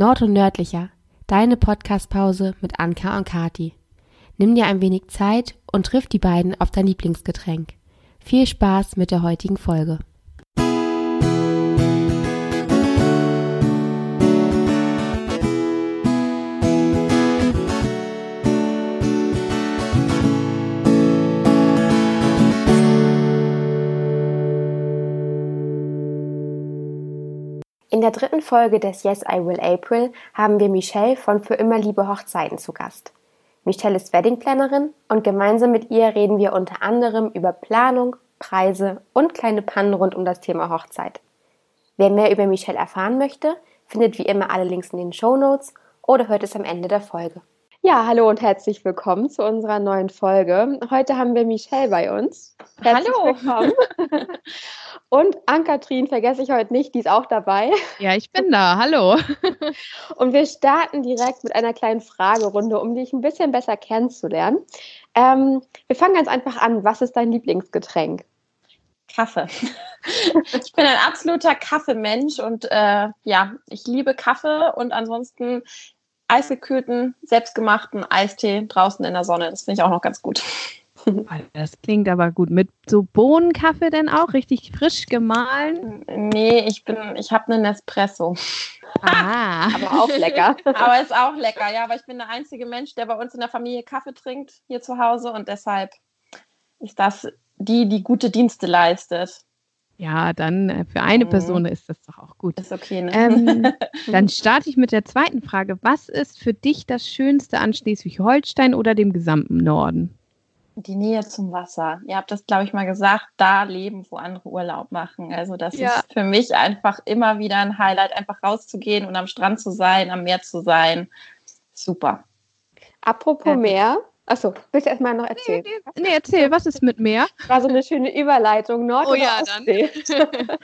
Nord und Nördlicher, deine Podcastpause mit Anka und Kati. Nimm dir ein wenig Zeit und triff die beiden auf dein Lieblingsgetränk. Viel Spaß mit der heutigen Folge. In der dritten Folge des Yes I Will April haben wir Michelle von Für immer Liebe Hochzeiten zu Gast. Michelle ist Weddingplanerin und gemeinsam mit ihr reden wir unter anderem über Planung, Preise und kleine Pannen rund um das Thema Hochzeit. Wer mehr über Michelle erfahren möchte, findet wie immer alle Links in den Show Notes oder hört es am Ende der Folge. Ja, hallo und herzlich willkommen zu unserer neuen Folge. Heute haben wir Michelle bei uns. Herzlich hallo. willkommen. Und Ann-Kathrin vergesse ich heute nicht, die ist auch dabei. Ja, ich bin da. Hallo. Und wir starten direkt mit einer kleinen Fragerunde, um dich ein bisschen besser kennenzulernen. Ähm, wir fangen ganz einfach an. Was ist dein Lieblingsgetränk? Kaffee. Ich bin ein absoluter Kaffeemensch und äh, ja, ich liebe Kaffee und ansonsten eisgekühlten, selbstgemachten Eistee draußen in der Sonne. Das finde ich auch noch ganz gut. Das klingt aber gut. Mit so Bohnenkaffee denn auch? Richtig frisch gemahlen? Nee, ich bin, ich habe einen Espresso. Ah, aber auch lecker. aber ist auch lecker, ja. Aber ich bin der einzige Mensch, der bei uns in der Familie Kaffee trinkt hier zu Hause und deshalb ist das die, die gute Dienste leistet. Ja, dann äh, für eine mhm. Person ist das doch auch gut. Ist okay, ne? Ähm, dann starte ich mit der zweiten Frage. Was ist für dich das Schönste an Schleswig-Holstein oder dem gesamten Norden? Die Nähe zum Wasser. Ihr habt das, glaube ich, mal gesagt, da leben, wo andere Urlaub machen. Also das ja. ist für mich einfach immer wieder ein Highlight, einfach rauszugehen und am Strand zu sein, am Meer zu sein. Super. Apropos Meer, Achso, willst du erstmal noch erzählen? Nee, nee, nee, erzähl, was ist mit Meer? War so eine schöne Überleitung, Nord- oh, ja, Ostsee? Dann.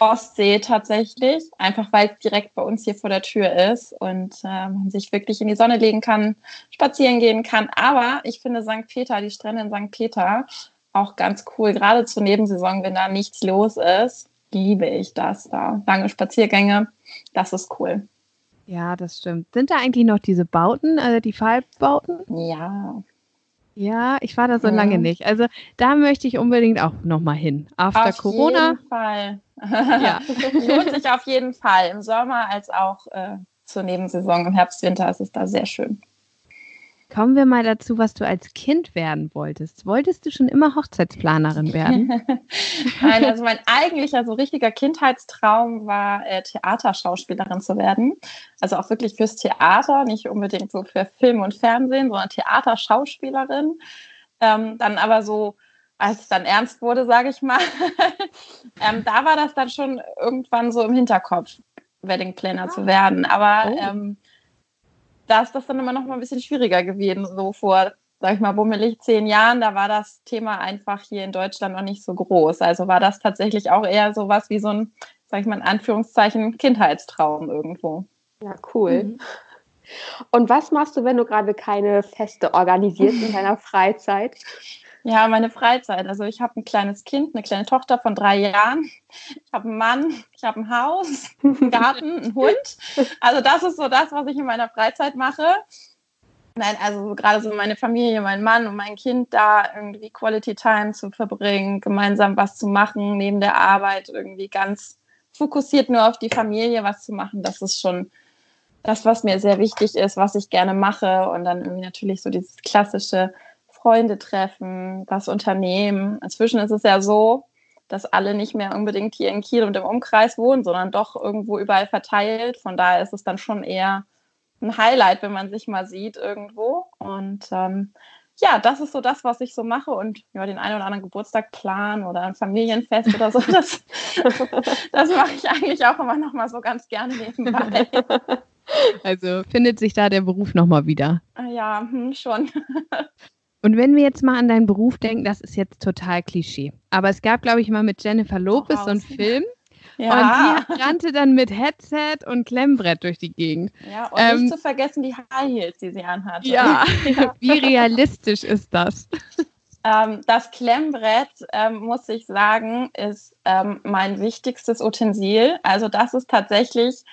Ostsee tatsächlich, einfach weil es direkt bei uns hier vor der Tür ist und äh, man sich wirklich in die Sonne legen kann, spazieren gehen kann. Aber ich finde St. Peter, die Strände in St. Peter, auch ganz cool, gerade zur Nebensaison, wenn da nichts los ist, liebe ich das da. Lange Spaziergänge, das ist cool. Ja, das stimmt. Sind da eigentlich noch diese Bauten, also die Fallbauten? Ja. Ja, ich war da so ja. lange nicht. Also da möchte ich unbedingt auch nochmal hin. After auf Corona. Auf jeden Fall. ja. Lohnt sich auf jeden Fall. Im Sommer als auch äh, zur Nebensaison im Herbst, Winter ist es da sehr schön. Kommen wir mal dazu, was du als Kind werden wolltest. Wolltest du schon immer Hochzeitsplanerin werden? Nein, also mein eigentlicher, so richtiger Kindheitstraum war, äh, Theaterschauspielerin zu werden. Also auch wirklich fürs Theater, nicht unbedingt so für Film und Fernsehen, sondern Theaterschauspielerin. Ähm, dann aber so, als es dann ernst wurde, sage ich mal, ähm, da war das dann schon irgendwann so im Hinterkopf, Wedding Planner zu werden. Aber oh. ähm, da ist das dann immer noch mal ein bisschen schwieriger gewesen, so vor, sag ich mal, bummelig zehn Jahren, da war das Thema einfach hier in Deutschland noch nicht so groß. Also war das tatsächlich auch eher so was wie so ein, sag ich mal, in Anführungszeichen, Kindheitstraum irgendwo. Ja, cool. Mhm. Und was machst du, wenn du gerade keine Feste organisierst in deiner Freizeit? Ja, meine Freizeit. Also ich habe ein kleines Kind, eine kleine Tochter von drei Jahren. Ich habe einen Mann, ich habe ein Haus, einen Garten, einen Hund. Also das ist so das, was ich in meiner Freizeit mache. Nein, also gerade so meine Familie, mein Mann und mein Kind da irgendwie Quality Time zu verbringen, gemeinsam was zu machen, neben der Arbeit irgendwie ganz fokussiert nur auf die Familie was zu machen, das ist schon das, was mir sehr wichtig ist, was ich gerne mache. Und dann irgendwie natürlich so dieses klassische Freunde treffen, was unternehmen. Inzwischen ist es ja so, dass alle nicht mehr unbedingt hier in Kiel und im Umkreis wohnen, sondern doch irgendwo überall verteilt. Von daher ist es dann schon eher ein Highlight, wenn man sich mal sieht irgendwo. Und ähm, ja, das ist so das, was ich so mache und ja, den einen oder anderen Geburtstag planen oder ein Familienfest oder so. Das, das mache ich eigentlich auch immer noch mal so ganz gerne nebenbei. Also findet sich da der Beruf noch mal wieder? Ja, hm, schon. Und wenn wir jetzt mal an deinen Beruf denken, das ist jetzt total Klischee. Aber es gab, glaube ich, mal mit Jennifer Lopez oh, so einen Film. Ja. Und die rannte dann mit Headset und Klemmbrett durch die Gegend. Ja, und ähm, nicht zu vergessen die High Heels, die sie anhatte. Ja, wie realistisch ist das? Ähm, das Klemmbrett, ähm, muss ich sagen, ist ähm, mein wichtigstes Utensil. Also das ist tatsächlich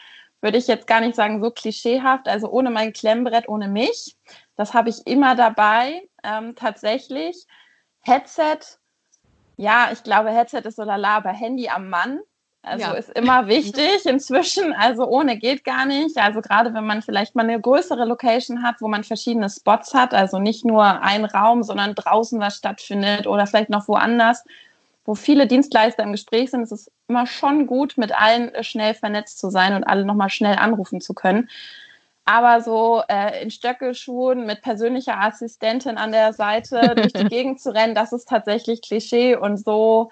würde ich jetzt gar nicht sagen, so klischeehaft, also ohne mein Klemmbrett, ohne mich. Das habe ich immer dabei, ähm, tatsächlich. Headset, ja, ich glaube, Headset ist so lala, aber Handy am Mann. Also ja. ist immer wichtig inzwischen. Also ohne geht gar nicht. Also gerade wenn man vielleicht mal eine größere Location hat, wo man verschiedene Spots hat, also nicht nur ein Raum, sondern draußen was stattfindet oder vielleicht noch woanders, wo viele Dienstleister im Gespräch sind, ist es immer schon gut, mit allen schnell vernetzt zu sein und alle nochmal schnell anrufen zu können. Aber so äh, in Stöckelschuhen mit persönlicher Assistentin an der Seite durch die Gegend zu rennen, das ist tatsächlich Klischee und so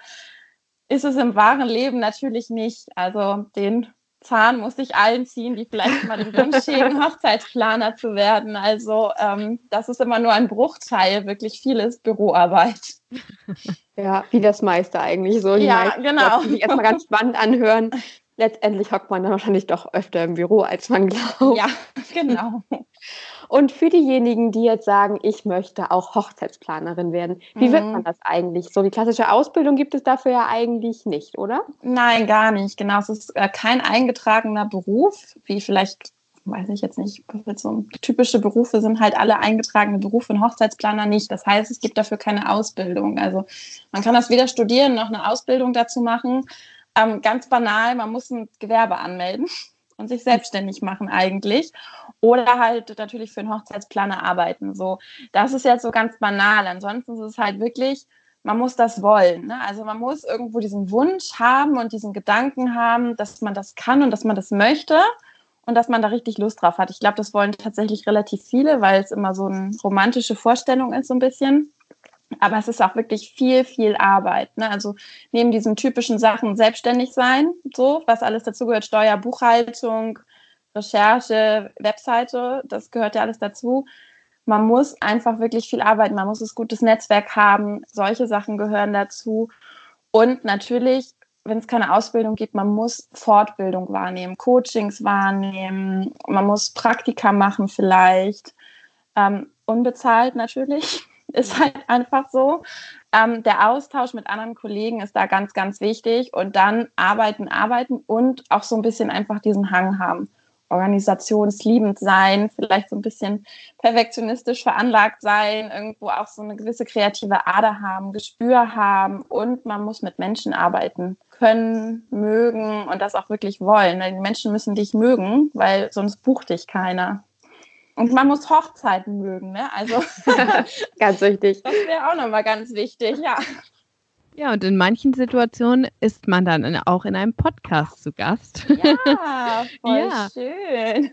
ist es im wahren Leben natürlich nicht. Also den Zahn muss ich allen ziehen, die vielleicht mal den Wunsch hegen, Hochzeitsplaner zu werden. Also ähm, das ist immer nur ein Bruchteil, wirklich vieles Büroarbeit. Ja, wie das meiste eigentlich so. Ja, genau. Die erstmal ganz spannend anhören. Letztendlich hockt man dann wahrscheinlich doch öfter im Büro, als man glaubt. Ja, genau. Und für diejenigen, die jetzt sagen, ich möchte auch Hochzeitsplanerin werden, wie mhm. wird man das eigentlich? So die klassische Ausbildung gibt es dafür ja eigentlich nicht, oder? Nein, gar nicht. Genau, es ist äh, kein eingetragener Beruf, wie vielleicht weiß ich jetzt nicht, so typische Berufe sind halt alle eingetragene Berufe und Hochzeitsplaner nicht. Das heißt, es gibt dafür keine Ausbildung. Also man kann das weder studieren noch eine Ausbildung dazu machen. Ähm, ganz banal, man muss ein Gewerbe anmelden und sich selbstständig machen eigentlich. Oder halt natürlich für einen Hochzeitsplaner arbeiten. So, das ist jetzt so ganz banal. Ansonsten ist es halt wirklich, man muss das wollen. Ne? Also man muss irgendwo diesen Wunsch haben und diesen Gedanken haben, dass man das kann und dass man das möchte und dass man da richtig Lust drauf hat. Ich glaube, das wollen tatsächlich relativ viele, weil es immer so eine romantische Vorstellung ist, so ein bisschen. Aber es ist auch wirklich viel, viel Arbeit. Ne? Also neben diesen typischen Sachen selbstständig sein, so, was alles dazugehört, Steuer, Buchhaltung, Recherche, Webseite, das gehört ja alles dazu. Man muss einfach wirklich viel arbeiten, man muss ein gutes Netzwerk haben, solche Sachen gehören dazu. Und natürlich wenn es keine Ausbildung gibt, man muss Fortbildung wahrnehmen, Coachings wahrnehmen, man muss Praktika machen vielleicht. Ähm, unbezahlt natürlich, ist halt einfach so. Ähm, der Austausch mit anderen Kollegen ist da ganz, ganz wichtig und dann arbeiten, arbeiten und auch so ein bisschen einfach diesen Hang haben organisationsliebend sein, vielleicht so ein bisschen perfektionistisch veranlagt sein, irgendwo auch so eine gewisse kreative Ader haben, Gespür haben und man muss mit Menschen arbeiten können, mögen und das auch wirklich wollen. Die Menschen müssen dich mögen, weil sonst bucht dich keiner. Und man muss Hochzeiten mögen, ne? Also ganz wichtig. Das wäre auch nochmal ganz wichtig, ja. Ja, und in manchen Situationen ist man dann auch in einem Podcast zu Gast. Ja, voll ja. schön.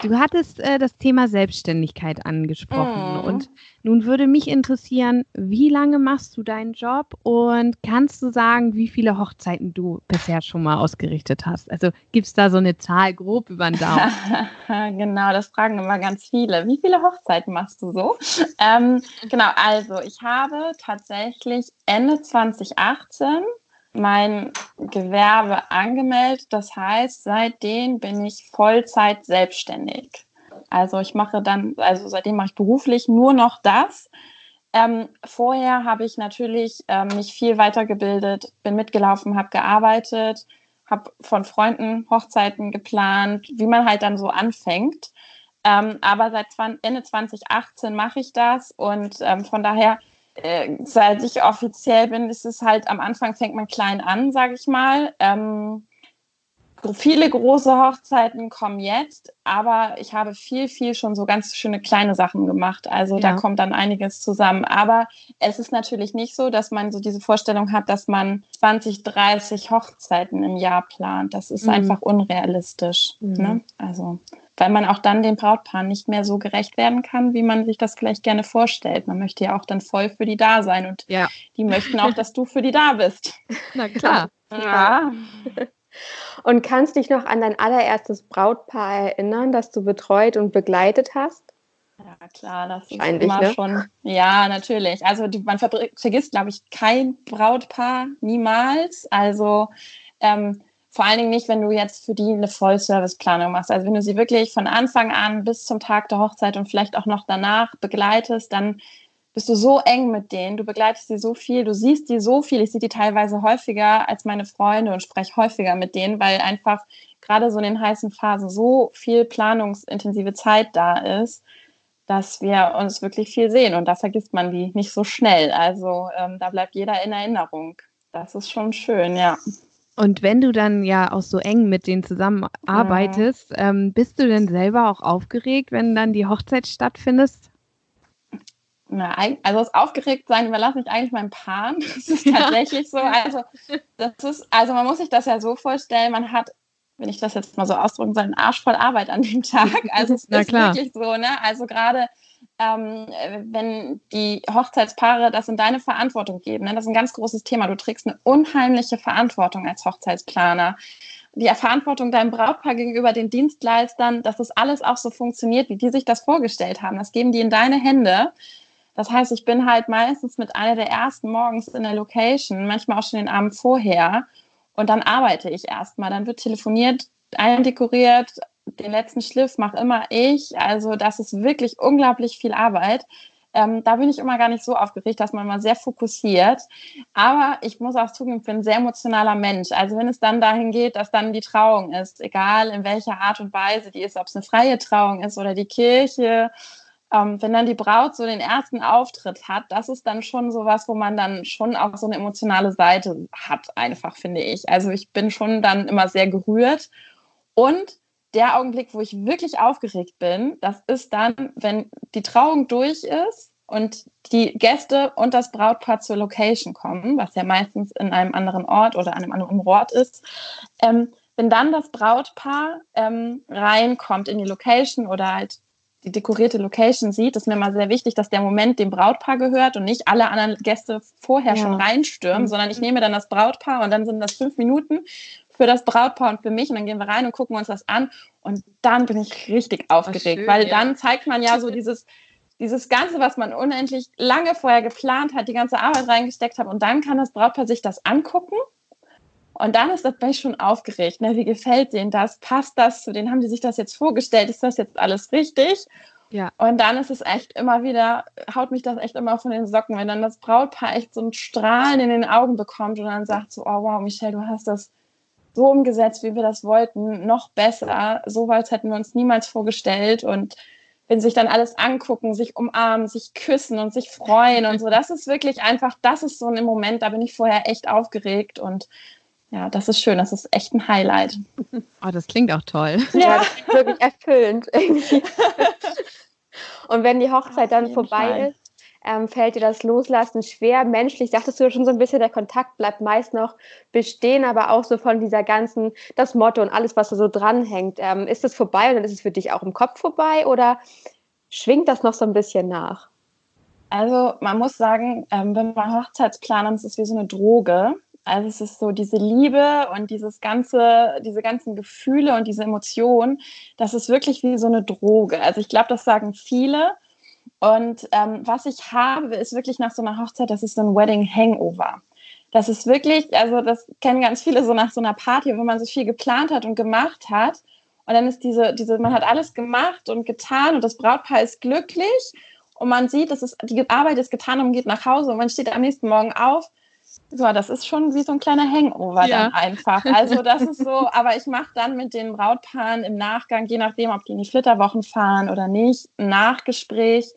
Du hattest äh, das Thema Selbstständigkeit angesprochen. Mm. Und nun würde mich interessieren, wie lange machst du deinen Job und kannst du sagen, wie viele Hochzeiten du bisher schon mal ausgerichtet hast? Also gibt es da so eine Zahl grob über den Daumen? genau, das fragen immer ganz viele. Wie viele Hochzeiten machst du so? Ähm, genau, also ich habe tatsächlich Ende 2018 mein Gewerbe angemeldet. Das heißt, seitdem bin ich Vollzeit selbstständig. Also ich mache dann, also seitdem mache ich beruflich nur noch das. Ähm, vorher habe ich natürlich ähm, mich viel weitergebildet, bin mitgelaufen, habe gearbeitet, habe von Freunden Hochzeiten geplant, wie man halt dann so anfängt. Ähm, aber seit Ende 2018 mache ich das und ähm, von daher, äh, seit ich offiziell bin, ist es halt am Anfang fängt man klein an, sage ich mal. Ähm, viele große Hochzeiten kommen jetzt, aber ich habe viel, viel schon so ganz schöne kleine Sachen gemacht. Also ja. da kommt dann einiges zusammen. Aber es ist natürlich nicht so, dass man so diese Vorstellung hat, dass man 20, 30 Hochzeiten im Jahr plant. Das ist mhm. einfach unrealistisch. Mhm. Ne? Also weil man auch dann den Brautpaaren nicht mehr so gerecht werden kann, wie man sich das vielleicht gerne vorstellt. Man möchte ja auch dann voll für die da sein und ja. die möchten auch, dass du für die da bist. Na klar. Ja. Und kannst dich noch an dein allererstes Brautpaar erinnern, das du betreut und begleitet hast? Ja, klar, das ist immer ne? schon. Ja, natürlich. Also die, man vergisst, glaube ich, kein Brautpaar niemals. Also ähm, vor allen Dingen nicht, wenn du jetzt für die eine Vollservice-Planung machst. Also wenn du sie wirklich von Anfang an bis zum Tag der Hochzeit und vielleicht auch noch danach begleitest, dann bist du so eng mit denen, du begleitest sie so viel, du siehst die so viel. Ich sehe die teilweise häufiger als meine Freunde und spreche häufiger mit denen, weil einfach gerade so in den heißen Phasen so viel planungsintensive Zeit da ist, dass wir uns wirklich viel sehen und da vergisst man die nicht so schnell. Also ähm, da bleibt jeder in Erinnerung. Das ist schon schön, ja. Und wenn du dann ja auch so eng mit denen zusammenarbeitest, ja. ähm, bist du denn selber auch aufgeregt, wenn dann die Hochzeit stattfindet? Na, also das Aufgeregtsein überlasse ich eigentlich meinem Paar. Das ist tatsächlich ja. so. Also, das ist, also man muss sich das ja so vorstellen, man hat, wenn ich das jetzt mal so ausdrücken soll, einen Arsch voll Arbeit an dem Tag. Also es ist klar. wirklich so, ne? Also gerade ähm, wenn die Hochzeitspaare das in deine Verantwortung geben, ne? das ist ein ganz großes Thema. Du trägst eine unheimliche Verantwortung als Hochzeitsplaner die Verantwortung deinem Brautpaar gegenüber den Dienstleistern, dass das alles auch so funktioniert, wie die sich das vorgestellt haben. Das geben die in deine Hände. Das heißt, ich bin halt meistens mit einer der ersten morgens in der Location, manchmal auch schon den Abend vorher. Und dann arbeite ich erstmal. Dann wird telefoniert, eindekoriert, den letzten Schliff mache immer ich. Also das ist wirklich unglaublich viel Arbeit. Ähm, da bin ich immer gar nicht so aufgeregt, dass man mal sehr fokussiert. Aber ich muss auch zugeben, ich bin ein sehr emotionaler Mensch. Also wenn es dann dahin geht, dass dann die Trauung ist, egal in welcher Art und Weise die ist, ob es eine freie Trauung ist oder die Kirche ähm, wenn dann die Braut so den ersten Auftritt hat, das ist dann schon so was, wo man dann schon auch so eine emotionale Seite hat, einfach finde ich. Also ich bin schon dann immer sehr gerührt. Und der Augenblick, wo ich wirklich aufgeregt bin, das ist dann, wenn die Trauung durch ist und die Gäste und das Brautpaar zur Location kommen, was ja meistens in einem anderen Ort oder einem anderen Ort ist. Ähm, wenn dann das Brautpaar ähm, reinkommt in die Location oder halt die dekorierte Location sieht, ist mir mal sehr wichtig, dass der Moment dem Brautpaar gehört und nicht alle anderen Gäste vorher ja. schon reinstürmen, mhm. sondern ich nehme dann das Brautpaar und dann sind das fünf Minuten für das Brautpaar und für mich und dann gehen wir rein und gucken uns das an und dann bin ich richtig aufgeregt, schön, weil ja. dann zeigt man ja so dieses dieses Ganze, was man unendlich lange vorher geplant hat, die ganze Arbeit reingesteckt hat und dann kann das Brautpaar sich das angucken und dann ist das bin ich schon aufgeregt. Ne? Wie gefällt denen das? Passt das zu denen? Haben die sich das jetzt vorgestellt? Ist das jetzt alles richtig? Ja. Und dann ist es echt immer wieder, haut mich das echt immer von den Socken, wenn dann das Brautpaar echt so ein Strahlen in den Augen bekommt und dann sagt so, oh wow, Michelle, du hast das so umgesetzt, wie wir das wollten, noch besser. So weit hätten wir uns niemals vorgestellt. Und wenn sie sich dann alles angucken, sich umarmen, sich küssen und sich freuen und so, das ist wirklich einfach, das ist so ein Moment, da bin ich vorher echt aufgeregt und ja, das ist schön. Das ist echt ein Highlight. Oh, das klingt auch toll. Ja, das ist wirklich erfüllend. Irgendwie. Und wenn die Hochzeit dann vorbei Fall. ist, ähm, fällt dir das Loslassen schwer? Menschlich dachtest du ja schon so ein bisschen, der Kontakt bleibt meist noch bestehen, aber auch so von dieser ganzen, das Motto und alles, was da so dranhängt. Ähm, ist das vorbei und dann ist es für dich auch im Kopf vorbei oder schwingt das noch so ein bisschen nach? Also man muss sagen, ähm, wenn man Hochzeitsplaner ist es wie so eine Droge. Also es ist so diese Liebe und dieses ganze, diese ganzen Gefühle und diese Emotionen, das ist wirklich wie so eine Droge. Also ich glaube, das sagen viele. Und ähm, was ich habe, ist wirklich nach so einer Hochzeit, das ist so ein Wedding Hangover. Das ist wirklich, also das kennen ganz viele so nach so einer Party, wo man so viel geplant hat und gemacht hat. Und dann ist diese, diese, man hat alles gemacht und getan und das Brautpaar ist glücklich und man sieht, dass es, die Arbeit ist getan und man geht nach Hause und man steht am nächsten Morgen auf so, das ist schon wie so ein kleiner Hangover ja. dann einfach. Also das ist so, aber ich mache dann mit den Brautpaaren im Nachgang, je nachdem, ob die in die Flitterwochen fahren oder nicht, ein Nachgespräch.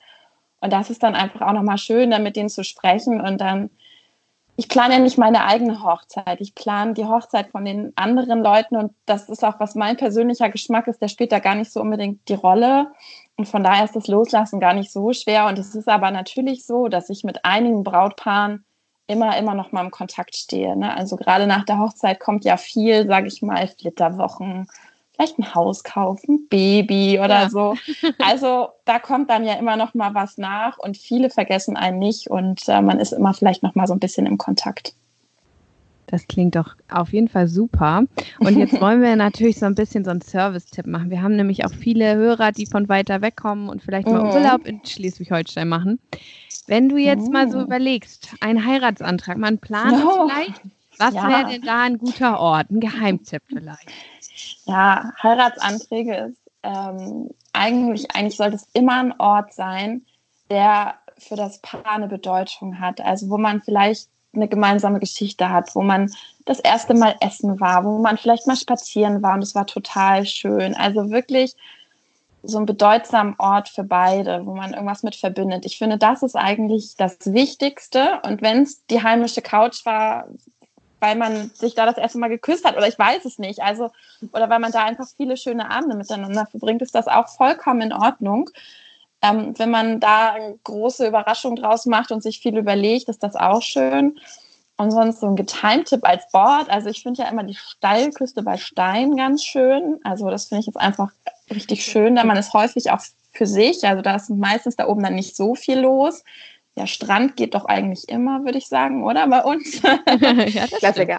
Und das ist dann einfach auch nochmal schön, dann mit denen zu sprechen. Und dann, ich plane ja nicht meine eigene Hochzeit. Ich plane die Hochzeit von den anderen Leuten. Und das ist auch, was mein persönlicher Geschmack ist, der spielt da gar nicht so unbedingt die Rolle. Und von daher ist das Loslassen gar nicht so schwer. Und es ist aber natürlich so, dass ich mit einigen Brautpaaren immer, immer noch mal im Kontakt stehe. Ne? Also gerade nach der Hochzeit kommt ja viel, sage ich mal, Flitterwochen, vielleicht ein Haus kaufen, Baby oder ja. so. Also da kommt dann ja immer noch mal was nach und viele vergessen einen nicht und äh, man ist immer vielleicht noch mal so ein bisschen im Kontakt. Das klingt doch auf jeden Fall super. Und jetzt wollen wir natürlich so ein bisschen so einen Service-Tipp machen. Wir haben nämlich auch viele Hörer, die von weiter weg kommen und vielleicht mal mhm. Urlaub in Schleswig-Holstein machen. Wenn du jetzt oh. mal so oh. überlegst, ein Heiratsantrag, man plant oh. vielleicht, was ja. wäre denn da ein guter Ort, ein Geheimtipp vielleicht? Ja, Heiratsanträge ist ähm, eigentlich, eigentlich sollte es immer ein Ort sein, der für das Paar eine Bedeutung hat. Also wo man vielleicht eine gemeinsame Geschichte hat, wo man das erste Mal essen war, wo man vielleicht mal spazieren war und es war total schön. Also wirklich so ein bedeutsamer Ort für beide, wo man irgendwas mit verbindet. Ich finde, das ist eigentlich das Wichtigste. Und wenn es die heimische Couch war, weil man sich da das erste Mal geküsst hat oder ich weiß es nicht, also oder weil man da einfach viele schöne Abende miteinander verbringt, ist das auch vollkommen in Ordnung. Ähm, wenn man da eine große Überraschung draus macht und sich viel überlegt, ist das auch schön. Und sonst so ein Geheimtipp als Board. Also ich finde ja immer die Steilküste bei Stein ganz schön. Also das finde ich jetzt einfach richtig schön, da man ist häufig auch für sich. Also da ist meistens da oben dann nicht so viel los. Der Strand geht doch eigentlich immer, würde ich sagen, oder bei uns? ja, Klassiker.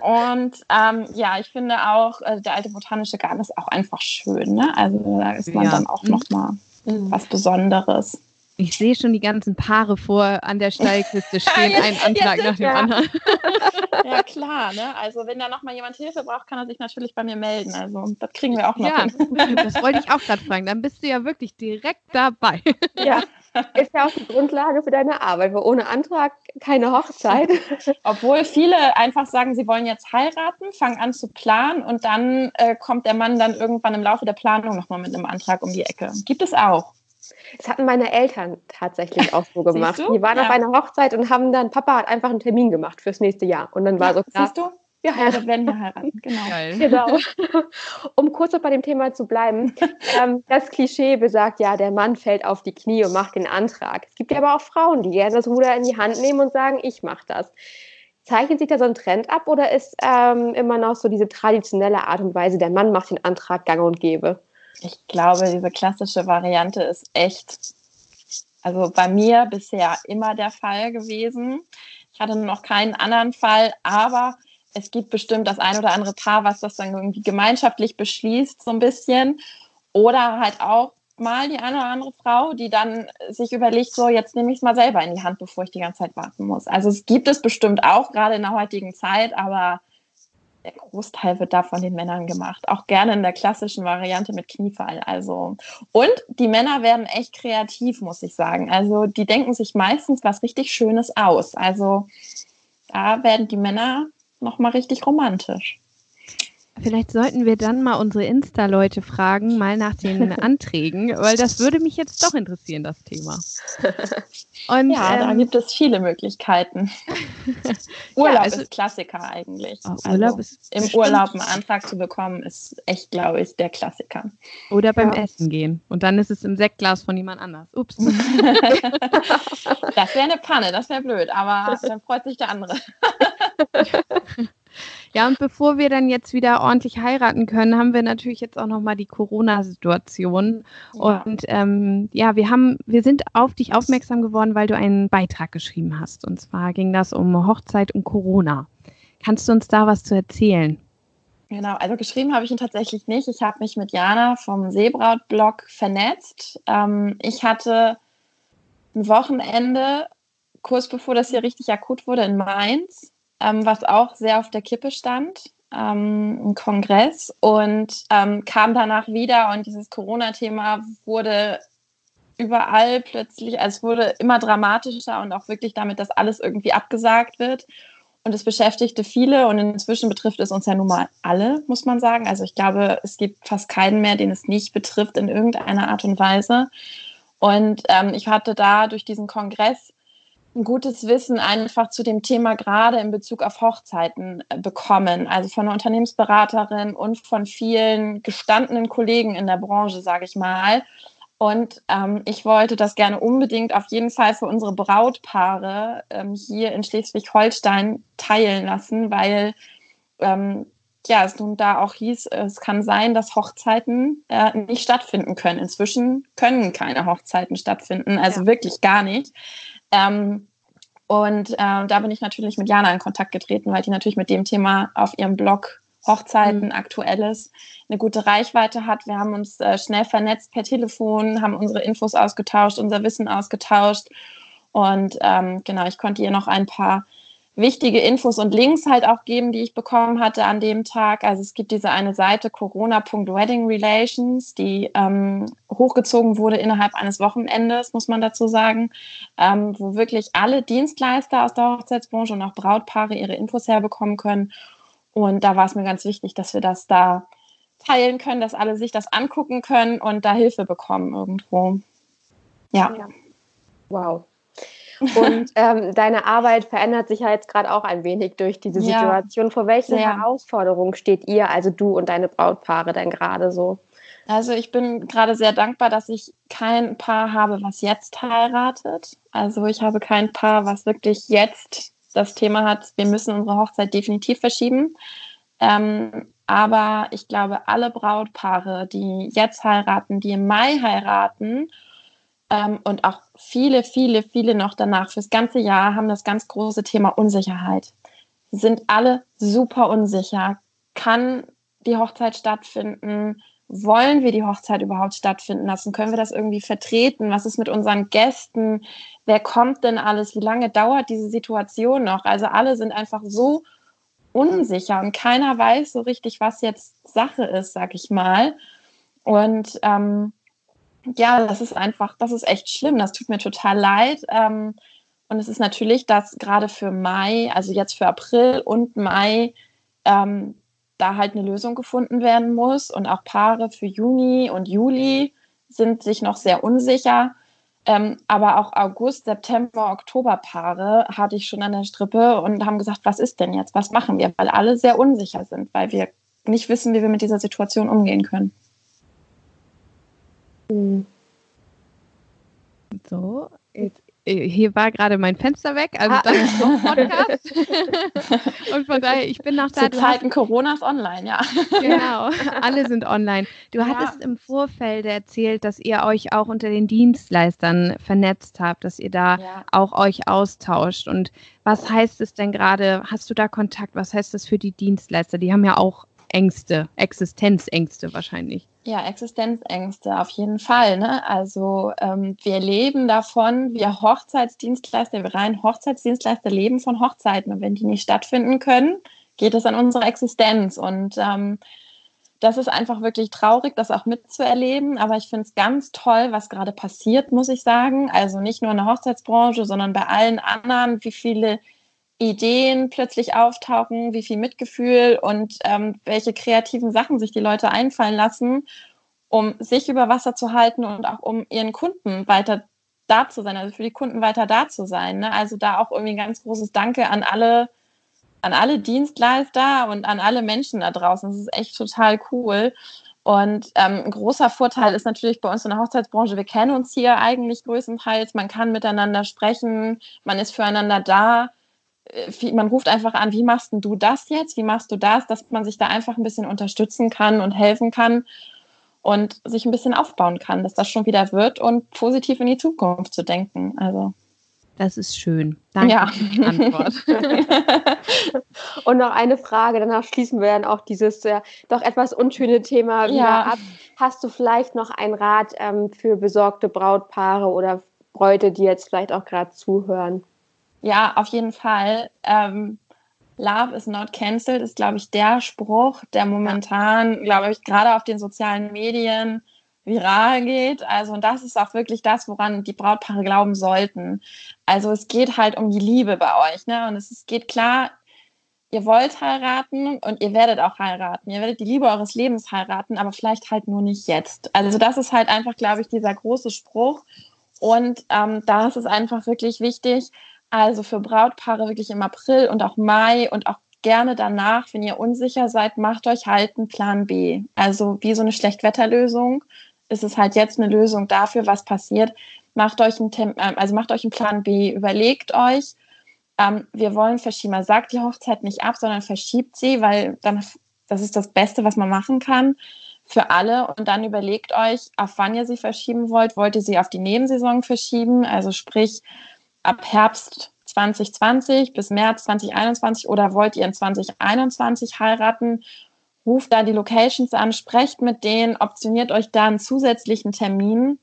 Und ähm, ja, ich finde auch, äh, der alte botanische Garten ist auch einfach schön. Ne? Also da ist man ja. dann auch noch mal mhm. was Besonderes. Ich sehe schon die ganzen Paare vor an der Steilküste stehen, ein Antrag nach dem anderen. ja, klar. Ne? Also, wenn da nochmal jemand Hilfe braucht, kann er sich natürlich bei mir melden. Also, das kriegen wir auch noch ja, hin. das wollte ich auch gerade fragen. Dann bist du ja wirklich direkt dabei. Ja, ist ja auch die Grundlage für deine Arbeit, weil ohne Antrag keine Hochzeit. Obwohl viele einfach sagen, sie wollen jetzt heiraten, fangen an zu planen und dann äh, kommt der Mann dann irgendwann im Laufe der Planung nochmal mit einem Antrag um die Ecke. Gibt es auch. Das hatten meine Eltern tatsächlich auch so gemacht. Die waren ja. auf einer Hochzeit und haben dann, Papa hat einfach einen Termin gemacht fürs nächste Jahr. Und dann war ja, so klar. Siehst du? Ja, ja, werden wir heiraten, genau. Geil. genau. Um kurz noch bei dem Thema zu bleiben. ähm, das Klischee besagt ja, der Mann fällt auf die Knie und macht den Antrag. Es gibt ja aber auch Frauen, die gerne das Ruder in die Hand nehmen und sagen, ich mache das. Zeichnet sich da so ein Trend ab oder ist ähm, immer noch so diese traditionelle Art und Weise, der Mann macht den Antrag gang und gäbe? Ich glaube, diese klassische Variante ist echt, also bei mir bisher immer der Fall gewesen. Ich hatte noch keinen anderen Fall, aber es gibt bestimmt das ein oder andere Paar, was das dann irgendwie gemeinschaftlich beschließt, so ein bisschen. Oder halt auch mal die eine oder andere Frau, die dann sich überlegt, so jetzt nehme ich es mal selber in die Hand, bevor ich die ganze Zeit warten muss. Also es gibt es bestimmt auch, gerade in der heutigen Zeit, aber der Großteil wird da von den Männern gemacht. Auch gerne in der klassischen Variante mit Kniefall. Also, und die Männer werden echt kreativ, muss ich sagen. Also, die denken sich meistens was richtig Schönes aus. Also, da werden die Männer nochmal richtig romantisch. Vielleicht sollten wir dann mal unsere Insta-Leute fragen, mal nach den Anträgen, weil das würde mich jetzt doch interessieren, das Thema. Und, ja, ähm, da gibt es viele Möglichkeiten. Urlaub ja, also, ist Klassiker eigentlich. Oh, Urlaub also, ist Im Urlaub einen Antrag zu bekommen, ist echt, glaube ich, der Klassiker. Oder beim ja. Essen gehen. Und dann ist es im Sektglas von jemand anders. Ups. das wäre eine Panne, das wäre blöd, aber dann freut sich der andere. Ja, und bevor wir dann jetzt wieder ordentlich heiraten können, haben wir natürlich jetzt auch nochmal die Corona-Situation. Ja. Und ähm, ja, wir haben, wir sind auf dich aufmerksam geworden, weil du einen Beitrag geschrieben hast. Und zwar ging das um Hochzeit und Corona. Kannst du uns da was zu erzählen? Genau, also geschrieben habe ich ihn tatsächlich nicht. Ich habe mich mit Jana vom Seebraut-Blog vernetzt. Ähm, ich hatte ein Wochenende, kurz bevor das hier richtig akut wurde, in Mainz ähm, was auch sehr auf der Kippe stand, ähm, ein Kongress und ähm, kam danach wieder und dieses Corona-Thema wurde überall plötzlich, also es wurde immer dramatischer und auch wirklich damit, dass alles irgendwie abgesagt wird. Und es beschäftigte viele und inzwischen betrifft es uns ja nun mal alle, muss man sagen. Also ich glaube, es gibt fast keinen mehr, den es nicht betrifft in irgendeiner Art und Weise. Und ähm, ich hatte da durch diesen Kongress ein gutes Wissen einfach zu dem Thema gerade in Bezug auf Hochzeiten äh, bekommen. Also von einer Unternehmensberaterin und von vielen gestandenen Kollegen in der Branche, sage ich mal. Und ähm, ich wollte das gerne unbedingt auf jeden Fall für unsere Brautpaare ähm, hier in Schleswig-Holstein teilen lassen, weil ähm, ja, es nun da auch hieß, es kann sein, dass Hochzeiten äh, nicht stattfinden können. Inzwischen können keine Hochzeiten stattfinden, also ja. wirklich gar nicht. Ähm, und äh, da bin ich natürlich mit Jana in Kontakt getreten, weil die natürlich mit dem Thema auf ihrem Blog Hochzeiten, mhm. Aktuelles, eine gute Reichweite hat. Wir haben uns äh, schnell vernetzt per Telefon, haben unsere Infos ausgetauscht, unser Wissen ausgetauscht. Und ähm, genau, ich konnte ihr noch ein paar wichtige Infos und Links halt auch geben, die ich bekommen hatte an dem Tag. Also es gibt diese eine Seite corona.weddingrelations, die ähm, hochgezogen wurde innerhalb eines Wochenendes, muss man dazu sagen, ähm, wo wirklich alle Dienstleister aus der Hochzeitsbranche und auch Brautpaare ihre Infos herbekommen können. Und da war es mir ganz wichtig, dass wir das da teilen können, dass alle sich das angucken können und da Hilfe bekommen irgendwo. Ja. ja. Wow. Und ähm, deine Arbeit verändert sich ja jetzt gerade auch ein wenig durch diese Situation. Ja, Vor welchen sehr. Herausforderungen steht ihr, also du und deine Brautpaare, denn gerade so? Also ich bin gerade sehr dankbar, dass ich kein Paar habe, was jetzt heiratet. Also ich habe kein Paar, was wirklich jetzt das Thema hat, wir müssen unsere Hochzeit definitiv verschieben. Ähm, aber ich glaube, alle Brautpaare, die jetzt heiraten, die im Mai heiraten ähm, und auch viele, viele, viele noch danach fürs ganze Jahr haben das ganz große Thema Unsicherheit. Sind alle super unsicher. Kann die Hochzeit stattfinden? Wollen wir die Hochzeit überhaupt stattfinden lassen? Können wir das irgendwie vertreten? Was ist mit unseren Gästen? Wer kommt denn alles? Wie lange dauert diese Situation noch? Also alle sind einfach so unsicher und keiner weiß so richtig, was jetzt Sache ist, sag ich mal. Und ähm, ja, das ist einfach, das ist echt schlimm. Das tut mir total leid. Ähm, und es ist natürlich, dass gerade für Mai, also jetzt für April und Mai, ähm, da halt eine Lösung gefunden werden muss. Und auch Paare für Juni und Juli sind sich noch sehr unsicher. Ähm, aber auch August, September, Oktober Paare hatte ich schon an der Strippe und haben gesagt, was ist denn jetzt? Was machen wir? Weil alle sehr unsicher sind, weil wir nicht wissen, wie wir mit dieser Situation umgehen können. So, jetzt äh, hier war gerade mein Fenster weg, also ah. das ist so ein Podcast. und von daher, ich bin noch da. Zu Zeiten hast... Coronas online, ja. genau, alle sind online. Du ja. hattest im Vorfeld erzählt, dass ihr euch auch unter den Dienstleistern vernetzt habt, dass ihr da ja. auch euch austauscht. Und was heißt es denn gerade? Hast du da Kontakt? Was heißt das für die Dienstleister? Die haben ja auch Ängste, Existenzängste wahrscheinlich. Ja, Existenzängste auf jeden Fall. Ne? Also ähm, wir leben davon, wir Hochzeitsdienstleister, wir rein Hochzeitsdienstleister leben von Hochzeiten. Und wenn die nicht stattfinden können, geht es an unsere Existenz. Und ähm, das ist einfach wirklich traurig, das auch mitzuerleben. Aber ich finde es ganz toll, was gerade passiert, muss ich sagen. Also nicht nur in der Hochzeitsbranche, sondern bei allen anderen, wie viele Ideen plötzlich auftauchen, wie viel Mitgefühl und ähm, welche kreativen Sachen sich die Leute einfallen lassen, um sich über Wasser zu halten und auch um ihren Kunden weiter da zu sein, also für die Kunden weiter da zu sein. Ne? Also da auch irgendwie ein ganz großes Danke an alle, an alle Dienstleister und an alle Menschen da draußen. Das ist echt total cool. Und ähm, ein großer Vorteil ist natürlich bei uns in der Hochzeitsbranche, wir kennen uns hier eigentlich größtenteils, man kann miteinander sprechen, man ist füreinander da man ruft einfach an, wie machst du das jetzt, wie machst du das, dass man sich da einfach ein bisschen unterstützen kann und helfen kann und sich ein bisschen aufbauen kann, dass das schon wieder wird und positiv in die Zukunft zu denken. Also. Das ist schön. Danke ja. für die Antwort. und noch eine Frage, danach schließen wir dann auch dieses ja, doch etwas unschöne Thema wieder ja. ab. Hast du vielleicht noch einen Rat ähm, für besorgte Brautpaare oder Bräute, die jetzt vielleicht auch gerade zuhören? Ja, auf jeden Fall. Ähm, Love is not cancelled ist, glaube ich, der Spruch, der momentan, glaube ich, gerade auf den sozialen Medien viral geht. Also, und das ist auch wirklich das, woran die Brautpaare glauben sollten. Also, es geht halt um die Liebe bei euch. Ne? Und es ist, geht klar, ihr wollt heiraten und ihr werdet auch heiraten. Ihr werdet die Liebe eures Lebens heiraten, aber vielleicht halt nur nicht jetzt. Also, das ist halt einfach, glaube ich, dieser große Spruch. Und ähm, da ist es einfach wirklich wichtig, also für Brautpaare wirklich im April und auch Mai und auch gerne danach, wenn ihr unsicher seid, macht euch halt einen Plan B. Also wie so eine Schlechtwetterlösung ist es halt jetzt eine Lösung dafür, was passiert. Macht euch einen, Tem ähm, also macht euch einen Plan B, überlegt euch, ähm, wir wollen verschieben. Sagt die Hochzeit nicht ab, sondern verschiebt sie, weil dann das ist das Beste, was man machen kann für alle. Und dann überlegt euch, auf wann ihr sie verschieben wollt. Wollt ihr sie auf die Nebensaison verschieben? Also sprich, ab Herbst 2020 bis März 2021 oder wollt ihr in 2021 heiraten? Ruft da die Locations an, sprecht mit denen, optioniert euch da einen zusätzlichen Termin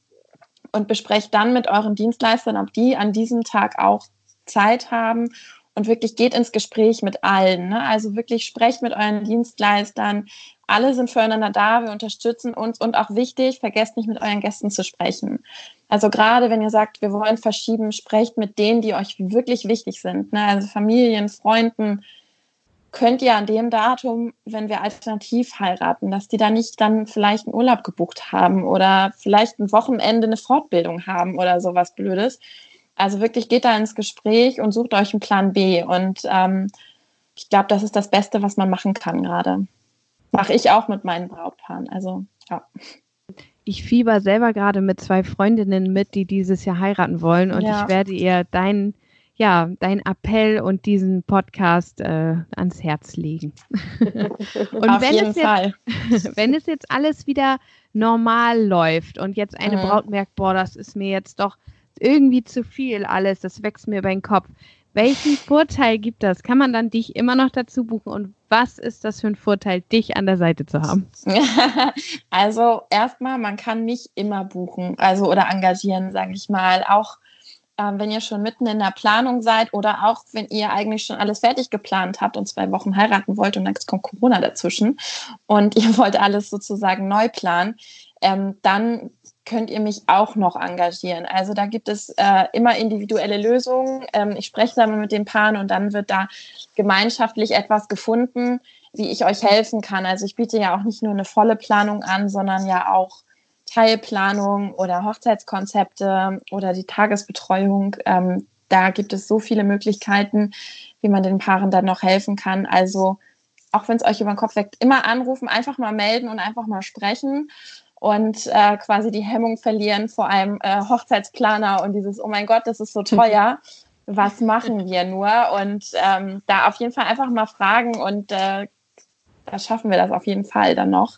und besprecht dann mit euren Dienstleistern, ob die an diesem Tag auch Zeit haben und wirklich geht ins Gespräch mit allen. Ne? Also wirklich sprecht mit euren Dienstleistern. Alle sind füreinander da, wir unterstützen uns und auch wichtig, vergesst nicht mit euren Gästen zu sprechen. Also gerade wenn ihr sagt, wir wollen verschieben, sprecht mit denen, die euch wirklich wichtig sind. Ne? Also Familien, Freunden, könnt ihr an dem Datum, wenn wir alternativ heiraten, dass die da nicht dann vielleicht einen Urlaub gebucht haben oder vielleicht ein Wochenende eine Fortbildung haben oder sowas Blödes. Also wirklich geht da ins Gespräch und sucht euch einen Plan B. Und ähm, ich glaube, das ist das Beste, was man machen kann gerade. Mache ich auch mit meinen Brautpaaren. Also ja. Ich fieber selber gerade mit zwei Freundinnen mit, die dieses Jahr heiraten wollen. Und ja. ich werde ihr deinen ja, dein Appell und diesen Podcast äh, ans Herz legen. und Auf wenn, jeden es Fall. Jetzt, wenn es jetzt alles wieder normal läuft und jetzt eine mhm. Braut merkt, boah, das ist mir jetzt doch irgendwie zu viel alles, das wächst mir über den Kopf. Welchen Vorteil gibt das? Kann man dann dich immer noch dazu buchen und was ist das für ein Vorteil, dich an der Seite zu haben? also erstmal, man kann mich immer buchen, also oder engagieren, sage ich mal. Auch ähm, wenn ihr schon mitten in der Planung seid oder auch wenn ihr eigentlich schon alles fertig geplant habt und zwei Wochen heiraten wollt und dann kommt Corona dazwischen und ihr wollt alles sozusagen neu planen, ähm, dann könnt ihr mich auch noch engagieren. Also da gibt es äh, immer individuelle Lösungen. Ähm, ich spreche dann mit den Paaren und dann wird da gemeinschaftlich etwas gefunden, wie ich euch helfen kann. Also ich biete ja auch nicht nur eine volle Planung an, sondern ja auch Teilplanung oder Hochzeitskonzepte oder die Tagesbetreuung. Ähm, da gibt es so viele Möglichkeiten, wie man den Paaren dann noch helfen kann. Also auch wenn es euch über den Kopf weckt, immer anrufen, einfach mal melden und einfach mal sprechen und äh, quasi die Hemmung verlieren vor einem äh, Hochzeitsplaner und dieses, oh mein Gott, das ist so teuer. Was machen wir nur? Und ähm, da auf jeden Fall einfach mal fragen und äh, da schaffen wir das auf jeden Fall dann noch.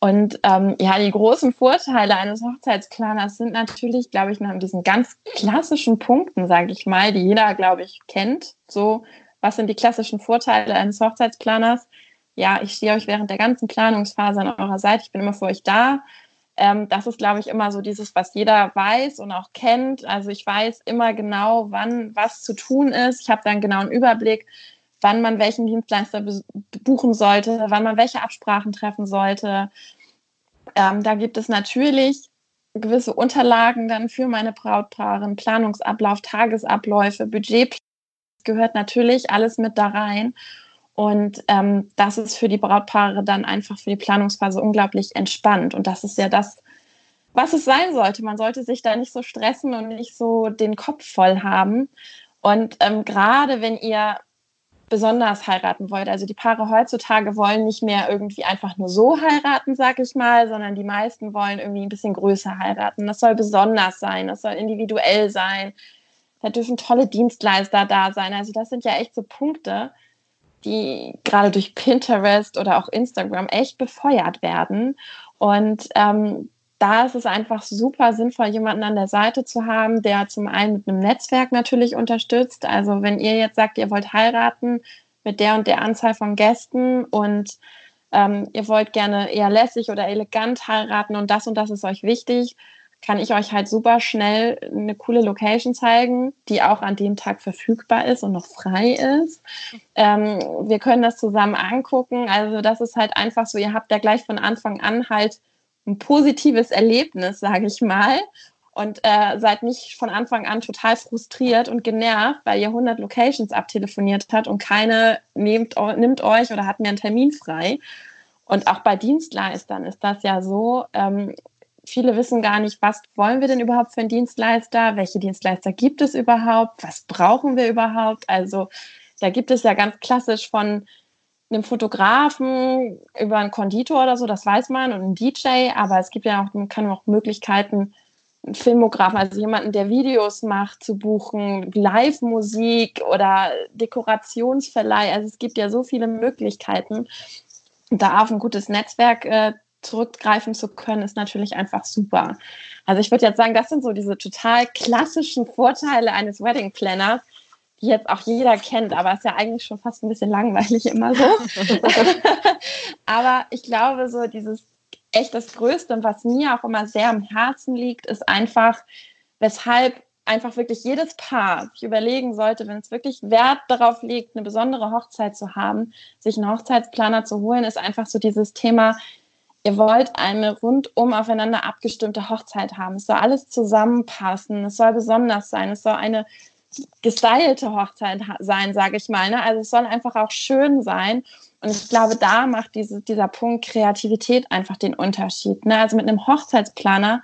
Und ähm, ja, die großen Vorteile eines Hochzeitsplaners sind natürlich, glaube ich, nach diesen ganz klassischen Punkten, sage ich mal, die jeder, glaube ich, kennt. So, was sind die klassischen Vorteile eines Hochzeitsplaners? Ja, ich stehe euch während der ganzen Planungsphase an eurer Seite. Ich bin immer für euch da. Ähm, das ist, glaube ich, immer so dieses, was jeder weiß und auch kennt. Also ich weiß immer genau, wann was zu tun ist. Ich habe dann genau einen Überblick wann man welchen Dienstleister buchen sollte, wann man welche Absprachen treffen sollte. Ähm, da gibt es natürlich gewisse Unterlagen dann für meine Brautpaare, Planungsablauf, Tagesabläufe, Budget gehört natürlich alles mit da rein. Und ähm, das ist für die Brautpaare dann einfach für die Planungsphase unglaublich entspannt. Und das ist ja das, was es sein sollte. Man sollte sich da nicht so stressen und nicht so den Kopf voll haben. Und ähm, gerade wenn ihr besonders heiraten wollt. Also die Paare heutzutage wollen nicht mehr irgendwie einfach nur so heiraten, sag ich mal, sondern die meisten wollen irgendwie ein bisschen größer heiraten. Das soll besonders sein, das soll individuell sein. Da dürfen tolle Dienstleister da sein. Also das sind ja echt so Punkte, die gerade durch Pinterest oder auch Instagram echt befeuert werden. Und ähm, da ist es einfach super sinnvoll, jemanden an der Seite zu haben, der zum einen mit einem Netzwerk natürlich unterstützt. Also wenn ihr jetzt sagt, ihr wollt heiraten mit der und der Anzahl von Gästen und ähm, ihr wollt gerne eher lässig oder elegant heiraten und das und das ist euch wichtig, kann ich euch halt super schnell eine coole Location zeigen, die auch an dem Tag verfügbar ist und noch frei ist. Ähm, wir können das zusammen angucken. Also das ist halt einfach so, ihr habt ja gleich von Anfang an halt ein positives Erlebnis, sage ich mal. Und äh, seid nicht von Anfang an total frustriert und genervt, weil ihr 100 Locations abtelefoniert habt und keine nehmt, nimmt euch oder hat mir einen Termin frei. Und auch bei Dienstleistern ist das ja so. Ähm, viele wissen gar nicht, was wollen wir denn überhaupt für einen Dienstleister? Welche Dienstleister gibt es überhaupt? Was brauchen wir überhaupt? Also da gibt es ja ganz klassisch von einem Fotografen über einen Konditor oder so, das weiß man, und einen DJ, aber es gibt ja auch, man kann auch Möglichkeiten, einen Filmografen, also jemanden, der Videos macht, zu buchen, Live-Musik oder Dekorationsverleih. Also es gibt ja so viele Möglichkeiten. Da auf ein gutes Netzwerk äh, zurückgreifen zu können, ist natürlich einfach super. Also ich würde jetzt sagen, das sind so diese total klassischen Vorteile eines Wedding Planners, die jetzt auch jeder kennt, aber ist ja eigentlich schon fast ein bisschen langweilig immer so. aber ich glaube, so dieses echt das Größte und was mir auch immer sehr am Herzen liegt, ist einfach, weshalb einfach wirklich jedes Paar sich überlegen sollte, wenn es wirklich Wert darauf legt, eine besondere Hochzeit zu haben, sich einen Hochzeitsplaner zu holen, ist einfach so dieses Thema, ihr wollt eine rundum aufeinander abgestimmte Hochzeit haben. Es soll alles zusammenpassen, es soll besonders sein, es soll eine gestylte Hochzeit sein, sage ich mal. Ne? Also es soll einfach auch schön sein. Und ich glaube, da macht diese, dieser Punkt Kreativität einfach den Unterschied. Ne? Also mit einem Hochzeitsplaner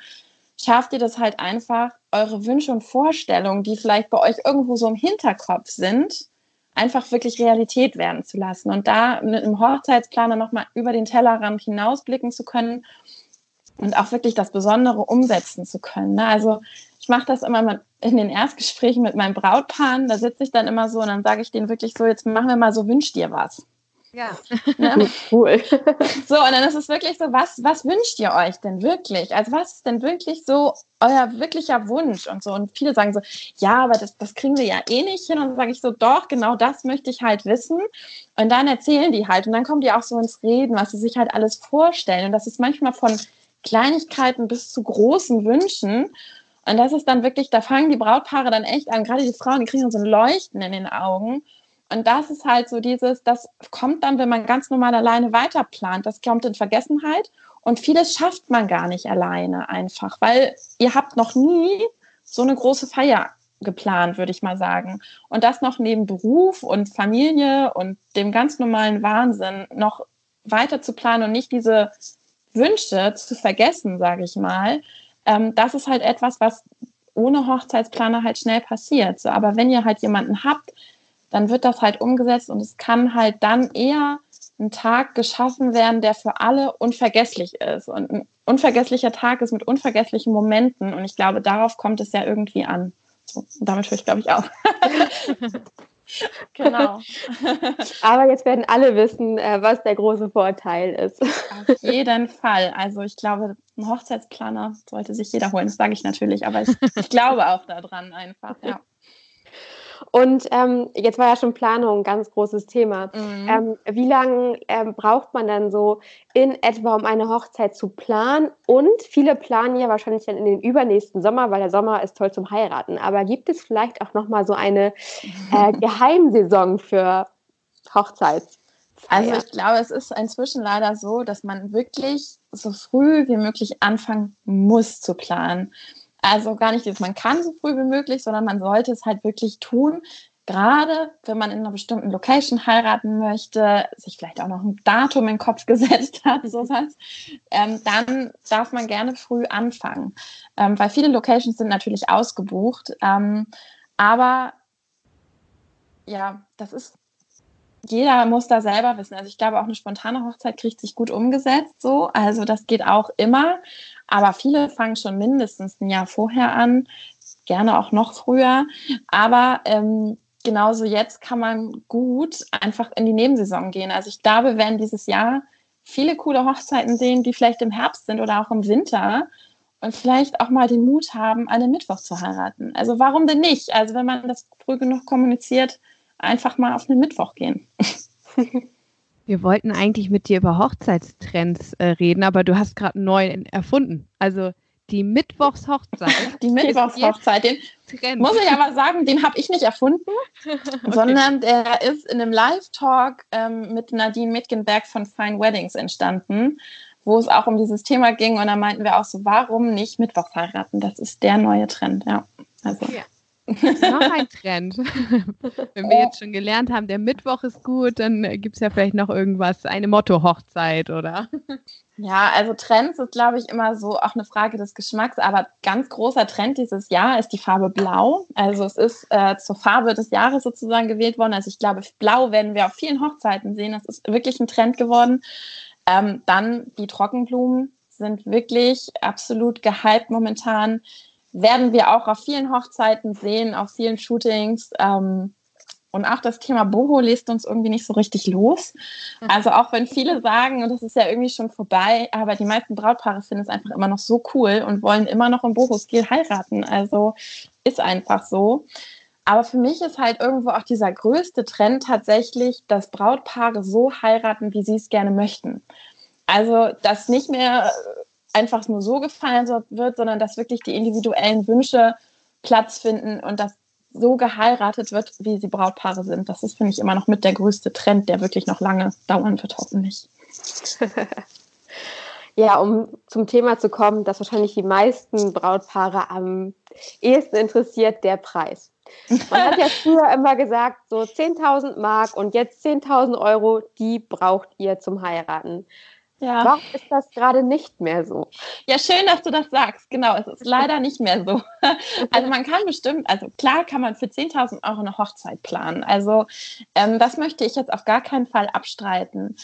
schafft ihr das halt einfach, eure Wünsche und Vorstellungen, die vielleicht bei euch irgendwo so im Hinterkopf sind, einfach wirklich Realität werden zu lassen. Und da mit einem Hochzeitsplaner nochmal über den Tellerrand hinausblicken zu können und auch wirklich das Besondere umsetzen zu können. Ne? Also ich mache das immer mit in den Erstgesprächen mit meinen Brautpaaren. Da sitze ich dann immer so und dann sage ich denen wirklich so, jetzt machen wir mal so, wünsch dir was. Ja, ne? cool. So, und dann ist es wirklich so, was, was wünscht ihr euch denn wirklich? Also was ist denn wirklich so euer wirklicher Wunsch und so? Und viele sagen so, ja, aber das, das kriegen wir ja eh nicht hin. Und dann sage ich so, doch, genau das möchte ich halt wissen. Und dann erzählen die halt und dann kommen die auch so ins Reden, was sie sich halt alles vorstellen. Und das ist manchmal von Kleinigkeiten bis zu großen Wünschen. Und das ist dann wirklich, da fangen die Brautpaare dann echt an, gerade die Frauen, die kriegen so ein Leuchten in den Augen. Und das ist halt so dieses, das kommt dann, wenn man ganz normal alleine weiterplant, das kommt in Vergessenheit und vieles schafft man gar nicht alleine einfach, weil ihr habt noch nie so eine große Feier geplant, würde ich mal sagen. Und das noch neben Beruf und Familie und dem ganz normalen Wahnsinn noch weiter zu planen und nicht diese Wünsche zu vergessen, sage ich mal. Ähm, das ist halt etwas, was ohne Hochzeitsplaner halt schnell passiert. So, aber wenn ihr halt jemanden habt, dann wird das halt umgesetzt und es kann halt dann eher ein Tag geschaffen werden, der für alle unvergesslich ist. Und ein unvergesslicher Tag ist mit unvergesslichen Momenten und ich glaube, darauf kommt es ja irgendwie an. So, damit höre ich, glaube ich, auch. genau. Aber jetzt werden alle wissen, äh, was der große Vorteil ist. Auf jeden Fall. Also ich glaube, ein Hochzeitsplaner sollte sich jeder holen. Das sage ich natürlich, aber ich, ich glaube auch daran einfach. Ja. Und ähm, jetzt war ja schon Planung ein ganz großes Thema. Mhm. Ähm, wie lange ähm, braucht man dann so in etwa, um eine Hochzeit zu planen? Und viele planen ja wahrscheinlich dann in den übernächsten Sommer, weil der Sommer ist toll zum Heiraten. Aber gibt es vielleicht auch nochmal so eine äh, Geheimsaison für Hochzeits? Also ich glaube, es ist inzwischen leider so, dass man wirklich so früh wie möglich anfangen muss zu planen. Also gar nicht, dass man kann so früh wie möglich, sondern man sollte es halt wirklich tun. Gerade wenn man in einer bestimmten Location heiraten möchte, sich vielleicht auch noch ein Datum in den Kopf gesetzt hat, sowas, ähm, dann darf man gerne früh anfangen. Ähm, weil viele Locations sind natürlich ausgebucht. Ähm, aber ja, das ist jeder muss da selber wissen. Also ich glaube, auch eine spontane Hochzeit kriegt sich gut umgesetzt so. Also das geht auch immer. Aber viele fangen schon mindestens ein Jahr vorher an, gerne auch noch früher. Aber ähm, genauso jetzt kann man gut einfach in die Nebensaison gehen. Also ich glaube, wir werden dieses Jahr viele coole Hochzeiten sehen, die vielleicht im Herbst sind oder auch im Winter und vielleicht auch mal den Mut haben, den Mittwoch zu heiraten. Also warum denn nicht? Also wenn man das früh genug kommuniziert, einfach mal auf einen Mittwoch gehen. Wir wollten eigentlich mit dir über Hochzeitstrends äh, reden, aber du hast gerade neu erfunden. Also die Mittwochshochzeit. Die Mittwochshochzeit, den Trend. muss ich aber sagen, den habe ich nicht erfunden, okay. sondern der ist in einem Live-Talk ähm, mit Nadine Mitgenberg von Fine Weddings entstanden, wo es auch um dieses Thema ging und da meinten wir auch so, warum nicht Mittwoch heiraten? Das ist der neue Trend, ja. Also. Ja. Noch ein Trend. Wenn wir jetzt schon gelernt haben, der Mittwoch ist gut, dann gibt es ja vielleicht noch irgendwas, eine Motto-Hochzeit, oder? Ja, also Trends ist, glaube ich, immer so auch eine Frage des Geschmacks, aber ganz großer Trend dieses Jahr ist die Farbe Blau. Also es ist äh, zur Farbe des Jahres sozusagen gewählt worden. Also ich glaube, Blau werden wir auf vielen Hochzeiten sehen. Das ist wirklich ein Trend geworden. Ähm, dann die Trockenblumen sind wirklich absolut gehypt momentan werden wir auch auf vielen Hochzeiten sehen, auf vielen Shootings. Ähm, und auch das Thema Boho lässt uns irgendwie nicht so richtig los. Mhm. Also auch wenn viele sagen, und das ist ja irgendwie schon vorbei, aber die meisten Brautpaare finden es einfach immer noch so cool und wollen immer noch im Boho-Stil heiraten. Also ist einfach so. Aber für mich ist halt irgendwo auch dieser größte Trend tatsächlich, dass Brautpaare so heiraten, wie sie es gerne möchten. Also, dass nicht mehr einfach nur so gefallen wird, sondern dass wirklich die individuellen Wünsche Platz finden und dass so geheiratet wird, wie sie Brautpaare sind. Das ist, finde ich, immer noch mit der größte Trend, der wirklich noch lange dauern wird, hoffentlich. ja, um zum Thema zu kommen, das wahrscheinlich die meisten Brautpaare am ehesten interessiert, der Preis. Man hat ja früher immer gesagt, so 10.000 Mark und jetzt 10.000 Euro, die braucht ihr zum Heiraten. Ja. Warum ist das gerade nicht mehr so? Ja, schön, dass du das sagst. Genau, es ist leider nicht mehr so. Also man kann bestimmt, also klar kann man für 10.000 Euro eine Hochzeit planen. Also ähm, das möchte ich jetzt auf gar keinen Fall abstreiten.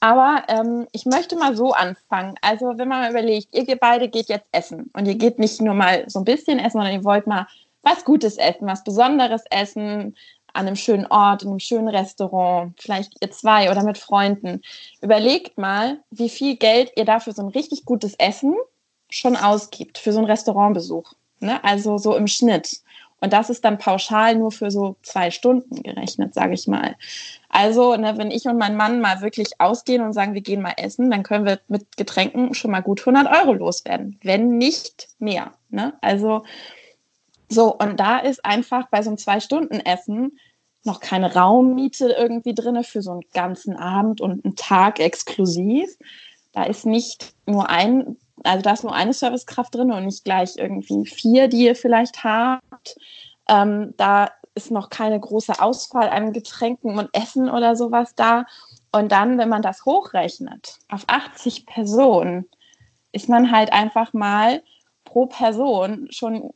Aber ähm, ich möchte mal so anfangen. Also wenn man mal überlegt, ihr beide geht jetzt essen und ihr geht nicht nur mal so ein bisschen essen, sondern ihr wollt mal was Gutes essen, was Besonderes essen, an einem schönen Ort, in einem schönen Restaurant, vielleicht ihr zwei oder mit Freunden. Überlegt mal, wie viel Geld ihr dafür so ein richtig gutes Essen schon ausgibt, für so einen Restaurantbesuch. Ne? Also so im Schnitt. Und das ist dann pauschal nur für so zwei Stunden gerechnet, sage ich mal. Also, ne, wenn ich und mein Mann mal wirklich ausgehen und sagen, wir gehen mal essen, dann können wir mit Getränken schon mal gut 100 Euro loswerden, wenn nicht mehr. Ne? Also so, und da ist einfach bei so einem Zwei-Stunden-Essen noch keine Raummiete irgendwie drin für so einen ganzen Abend und einen Tag exklusiv. Da ist nicht nur ein, also da ist nur eine Servicekraft drin und nicht gleich irgendwie vier, die ihr vielleicht habt. Ähm, da ist noch keine große Auswahl an Getränken und Essen oder sowas da. Und dann, wenn man das hochrechnet auf 80 Personen, ist man halt einfach mal pro Person schon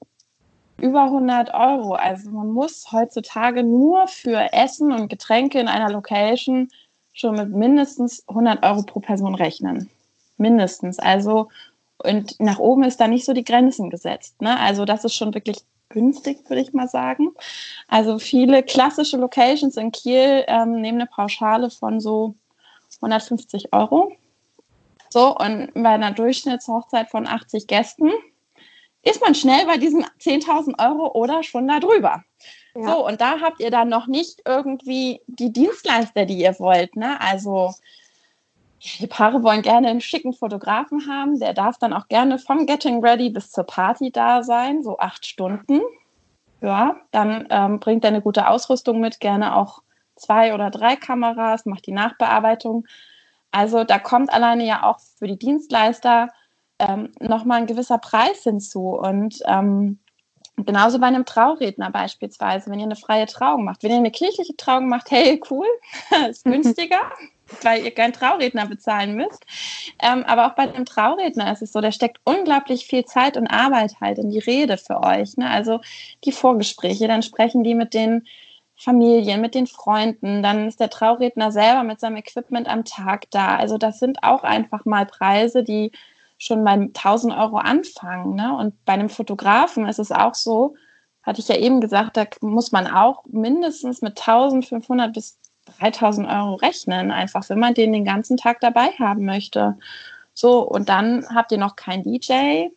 über 100 Euro. Also man muss heutzutage nur für Essen und Getränke in einer Location schon mit mindestens 100 Euro pro Person rechnen. Mindestens. Also und nach oben ist da nicht so die Grenzen gesetzt. Ne? Also das ist schon wirklich günstig, würde ich mal sagen. Also viele klassische Locations in Kiel ähm, nehmen eine Pauschale von so 150 Euro. So, und bei einer Durchschnittshochzeit von 80 Gästen ist man schnell bei diesen 10.000 Euro oder schon darüber. Ja. So, und da habt ihr dann noch nicht irgendwie die Dienstleister, die ihr wollt. Ne? Also die Paare wollen gerne einen schicken Fotografen haben. Der darf dann auch gerne vom Getting Ready bis zur Party da sein, so acht Stunden. Ja, dann ähm, bringt er eine gute Ausrüstung mit, gerne auch zwei oder drei Kameras, macht die Nachbearbeitung. Also da kommt alleine ja auch für die Dienstleister ähm, nochmal ein gewisser Preis hinzu. Und ähm, genauso bei einem Trauredner beispielsweise, wenn ihr eine freie Trauung macht. Wenn ihr eine kirchliche Trauung macht, hey, cool, ist günstiger. weil ihr keinen Trauredner bezahlen müsst. Ähm, aber auch bei einem Trauredner ist es so, der steckt unglaublich viel Zeit und Arbeit halt in die Rede für euch. Ne? Also die Vorgespräche, dann sprechen die mit den Familien, mit den Freunden, dann ist der Trauredner selber mit seinem Equipment am Tag da. Also das sind auch einfach mal Preise, die schon bei 1000 Euro anfangen. Ne? Und bei einem Fotografen ist es auch so, hatte ich ja eben gesagt, da muss man auch mindestens mit 1500 bis 3000 Euro rechnen, einfach wenn man den den ganzen Tag dabei haben möchte. So, und dann habt ihr noch kein DJ,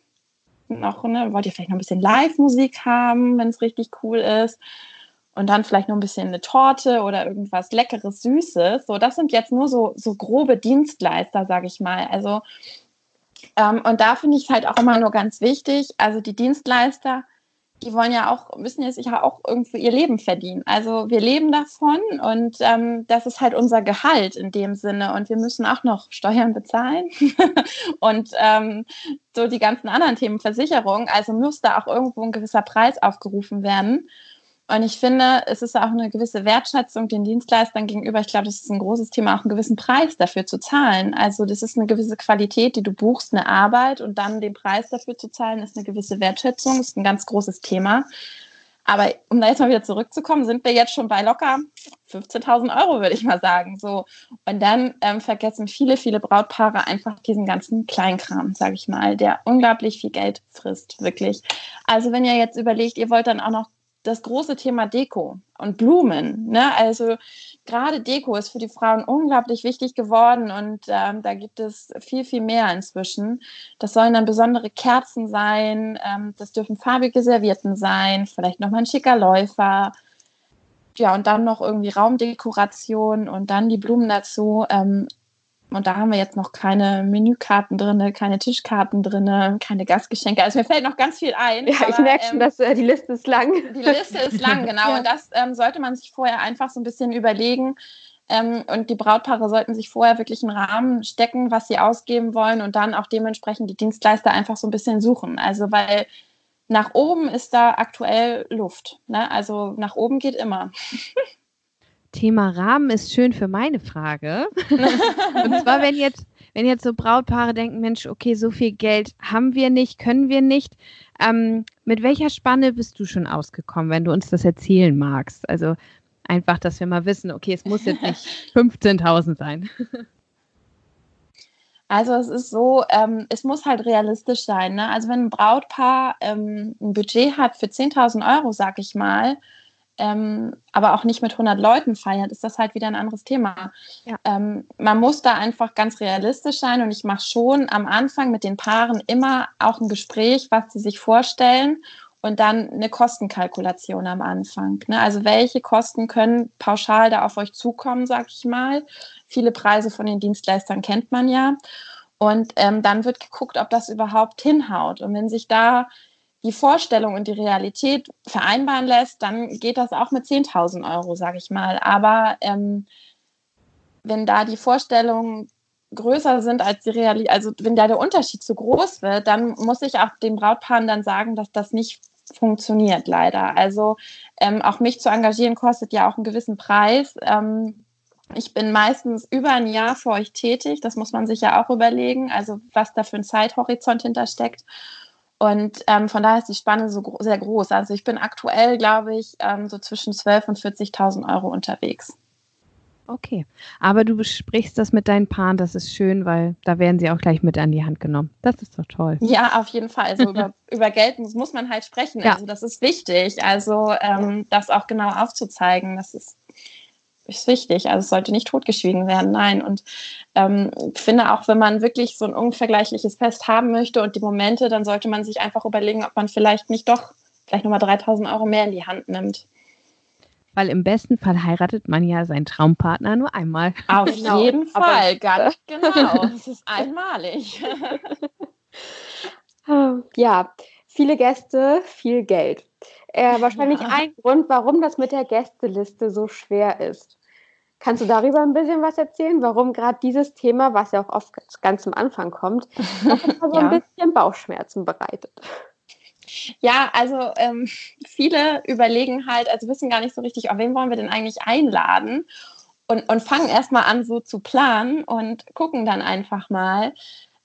noch, ne, wollt ihr vielleicht noch ein bisschen Live-Musik haben, wenn es richtig cool ist. Und dann vielleicht noch ein bisschen eine Torte oder irgendwas Leckeres, Süßes. So, das sind jetzt nur so, so grobe Dienstleister, sage ich mal. Also und da finde ich es halt auch immer nur ganz wichtig, also die Dienstleister, die wollen ja auch, müssen ja sicher auch irgendwo ihr Leben verdienen. Also wir leben davon und ähm, das ist halt unser Gehalt in dem Sinne und wir müssen auch noch Steuern bezahlen und ähm, so die ganzen anderen Themen, Versicherung. Also muss da auch irgendwo ein gewisser Preis aufgerufen werden. Und ich finde, es ist auch eine gewisse Wertschätzung den Dienstleistern gegenüber. Ich glaube, das ist ein großes Thema, auch einen gewissen Preis dafür zu zahlen. Also das ist eine gewisse Qualität, die du buchst, eine Arbeit und dann den Preis dafür zu zahlen, ist eine gewisse Wertschätzung. Ist ein ganz großes Thema. Aber um da jetzt mal wieder zurückzukommen, sind wir jetzt schon bei locker 15.000 Euro, würde ich mal sagen. So. Und dann ähm, vergessen viele, viele Brautpaare einfach diesen ganzen Kleinkram, sage ich mal, der unglaublich viel Geld frisst, wirklich. Also wenn ihr jetzt überlegt, ihr wollt dann auch noch das große Thema Deko und Blumen. Ne? Also gerade Deko ist für die Frauen unglaublich wichtig geworden und ähm, da gibt es viel, viel mehr inzwischen. Das sollen dann besondere Kerzen sein, ähm, das dürfen farbige Servietten sein, vielleicht nochmal ein schicker Läufer. Ja, und dann noch irgendwie Raumdekoration und dann die Blumen dazu. Ähm, und da haben wir jetzt noch keine Menükarten drin, keine Tischkarten drin, keine Gastgeschenke. Also mir fällt noch ganz viel ein. Ja, aber, ich merke schon, ähm, dass äh, die Liste ist lang. Die Liste ist lang, genau. ja. Und das ähm, sollte man sich vorher einfach so ein bisschen überlegen. Ähm, und die Brautpaare sollten sich vorher wirklich einen Rahmen stecken, was sie ausgeben wollen und dann auch dementsprechend die Dienstleister einfach so ein bisschen suchen. Also weil nach oben ist da aktuell Luft. Ne? Also nach oben geht immer. Thema Rahmen ist schön für meine Frage. Und zwar, wenn jetzt, wenn jetzt so Brautpaare denken, Mensch, okay, so viel Geld haben wir nicht, können wir nicht. Ähm, mit welcher Spanne bist du schon ausgekommen, wenn du uns das erzählen magst? Also einfach, dass wir mal wissen, okay, es muss jetzt nicht 15.000 sein. Also es ist so, ähm, es muss halt realistisch sein. Ne? Also wenn ein Brautpaar ähm, ein Budget hat für 10.000 Euro, sag ich mal, ähm, aber auch nicht mit 100 Leuten feiert, ist das halt wieder ein anderes Thema. Ja. Ähm, man muss da einfach ganz realistisch sein und ich mache schon am Anfang mit den Paaren immer auch ein Gespräch, was sie sich vorstellen und dann eine Kostenkalkulation am Anfang. Ne? Also welche Kosten können pauschal da auf euch zukommen, sag ich mal. Viele Preise von den Dienstleistern kennt man ja. Und ähm, dann wird geguckt, ob das überhaupt hinhaut. Und wenn sich da die Vorstellung und die Realität vereinbaren lässt, dann geht das auch mit 10.000 Euro, sage ich mal. Aber ähm, wenn da die Vorstellungen größer sind als die Realität, also wenn da der Unterschied zu groß wird, dann muss ich auch den Brautpaaren dann sagen, dass das nicht funktioniert, leider. Also ähm, auch mich zu engagieren kostet ja auch einen gewissen Preis. Ähm, ich bin meistens über ein Jahr für euch tätig. Das muss man sich ja auch überlegen, also was da für ein Zeithorizont hintersteckt. Und ähm, von daher ist die Spanne so gro sehr groß. Also ich bin aktuell, glaube ich, ähm, so zwischen 12.000 und 40.000 Euro unterwegs. Okay, aber du besprichst das mit deinen Paaren, das ist schön, weil da werden sie auch gleich mit an die Hand genommen. Das ist doch toll. Ja, auf jeden Fall. Also über, über Geld muss, muss man halt sprechen. Ja. Also das ist wichtig. Also ähm, das auch genau aufzuzeigen, das ist ist wichtig. Also es sollte nicht totgeschwiegen werden, nein. Und ähm, finde auch, wenn man wirklich so ein unvergleichliches Fest haben möchte und die Momente, dann sollte man sich einfach überlegen, ob man vielleicht nicht doch vielleicht nochmal 3000 Euro mehr in die Hand nimmt. Weil im besten Fall heiratet man ja seinen Traumpartner nur einmal. Auf genau. jeden Fall, ganz genau. Das ist einmalig. ja, viele Gäste, viel Geld. Äh, wahrscheinlich ja. ein Grund, warum das mit der Gästeliste so schwer ist. Kannst du darüber ein bisschen was erzählen, warum gerade dieses Thema, was ja auch oft ganz am Anfang kommt, so ja. ein bisschen Bauchschmerzen bereitet? Ja, also ähm, viele überlegen halt, also wissen gar nicht so richtig, auf wen wollen wir denn eigentlich einladen und, und fangen erstmal an, so zu planen und gucken dann einfach mal.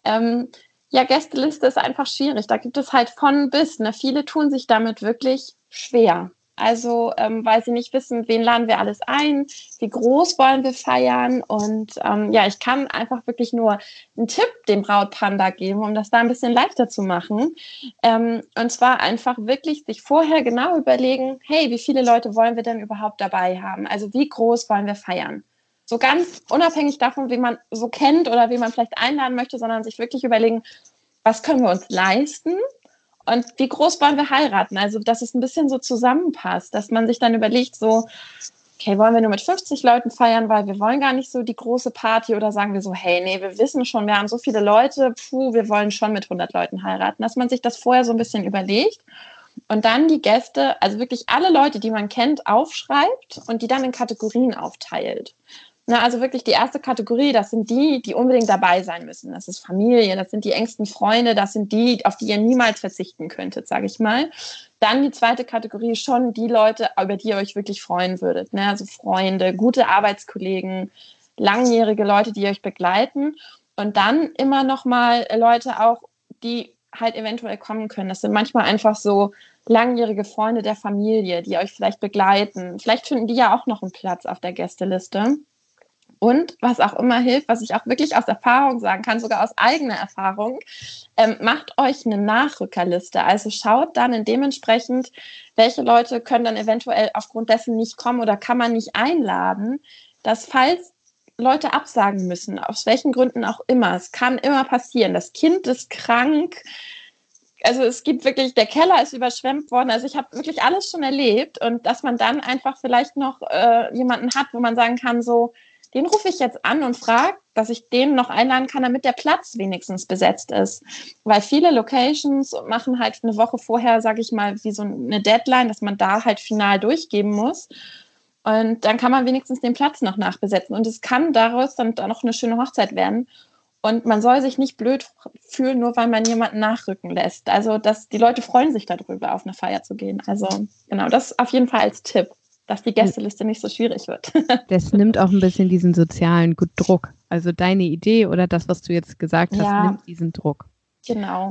Ähm, ja, Gästeliste ist einfach schwierig. Da gibt es halt von bis. Ne? Viele tun sich damit wirklich schwer. Also, ähm, weil sie nicht wissen, wen laden wir alles ein, wie groß wollen wir feiern. Und ähm, ja, ich kann einfach wirklich nur einen Tipp dem Brautpanda geben, um das da ein bisschen leichter zu machen. Ähm, und zwar einfach wirklich sich vorher genau überlegen, hey, wie viele Leute wollen wir denn überhaupt dabei haben? Also, wie groß wollen wir feiern? So ganz unabhängig davon, wie man so kennt oder wie man vielleicht einladen möchte, sondern sich wirklich überlegen, was können wir uns leisten und wie groß wollen wir heiraten? Also, dass es ein bisschen so zusammenpasst, dass man sich dann überlegt, so, okay, wollen wir nur mit 50 Leuten feiern, weil wir wollen gar nicht so die große Party oder sagen wir so, hey, nee, wir wissen schon, wir haben so viele Leute, puh, wir wollen schon mit 100 Leuten heiraten, dass man sich das vorher so ein bisschen überlegt und dann die Gäste, also wirklich alle Leute, die man kennt, aufschreibt und die dann in Kategorien aufteilt. Na, also wirklich die erste Kategorie, das sind die, die unbedingt dabei sein müssen. Das ist Familie, das sind die engsten Freunde, das sind die, auf die ihr niemals verzichten könntet, sage ich mal. Dann die zweite Kategorie schon die Leute, über die ihr euch wirklich freuen würdet. Ne? Also Freunde, gute Arbeitskollegen, langjährige Leute, die euch begleiten. Und dann immer noch mal Leute auch, die halt eventuell kommen können. Das sind manchmal einfach so langjährige Freunde der Familie, die euch vielleicht begleiten. Vielleicht finden die ja auch noch einen Platz auf der Gästeliste. Und was auch immer hilft, was ich auch wirklich aus Erfahrung sagen kann, sogar aus eigener Erfahrung, ähm, macht euch eine Nachrückerliste. Also schaut dann dementsprechend, welche Leute können dann eventuell aufgrund dessen nicht kommen oder kann man nicht einladen, dass falls Leute absagen müssen, aus welchen Gründen auch immer, es kann immer passieren. Das Kind ist krank, also es gibt wirklich, der Keller ist überschwemmt worden. Also ich habe wirklich alles schon erlebt und dass man dann einfach vielleicht noch äh, jemanden hat, wo man sagen kann, so, den rufe ich jetzt an und frage, dass ich den noch einladen kann, damit der Platz wenigstens besetzt ist. Weil viele Locations machen halt eine Woche vorher, sage ich mal, wie so eine Deadline, dass man da halt final durchgeben muss. Und dann kann man wenigstens den Platz noch nachbesetzen. Und es kann daraus dann noch eine schöne Hochzeit werden. Und man soll sich nicht blöd fühlen, nur weil man jemanden nachrücken lässt. Also, dass die Leute freuen sich darüber, auf eine Feier zu gehen. Also, genau, das auf jeden Fall als Tipp dass die Gästeliste nicht so schwierig wird. Das nimmt auch ein bisschen diesen sozialen Druck. Also deine Idee oder das, was du jetzt gesagt hast, ja, nimmt diesen Druck. Genau.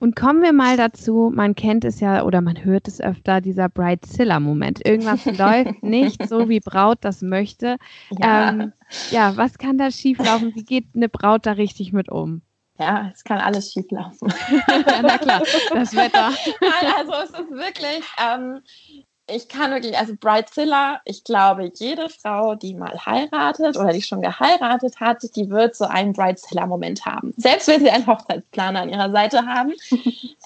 Und kommen wir mal dazu, man kennt es ja oder man hört es öfter, dieser Bridezilla-Moment. Irgendwas läuft nicht so, wie Braut das möchte. Ja. Ähm, ja, was kann da schieflaufen? Wie geht eine Braut da richtig mit um? Ja, es kann alles schieflaufen. ja, na klar, das Wetter. Nein, also es ist wirklich, ähm, ich kann wirklich, also Bridezilla, ich glaube, jede Frau, die mal heiratet oder die schon geheiratet hat, die wird so einen Bridezilla-Moment haben. Selbst wenn sie einen Hochzeitsplaner an ihrer Seite haben,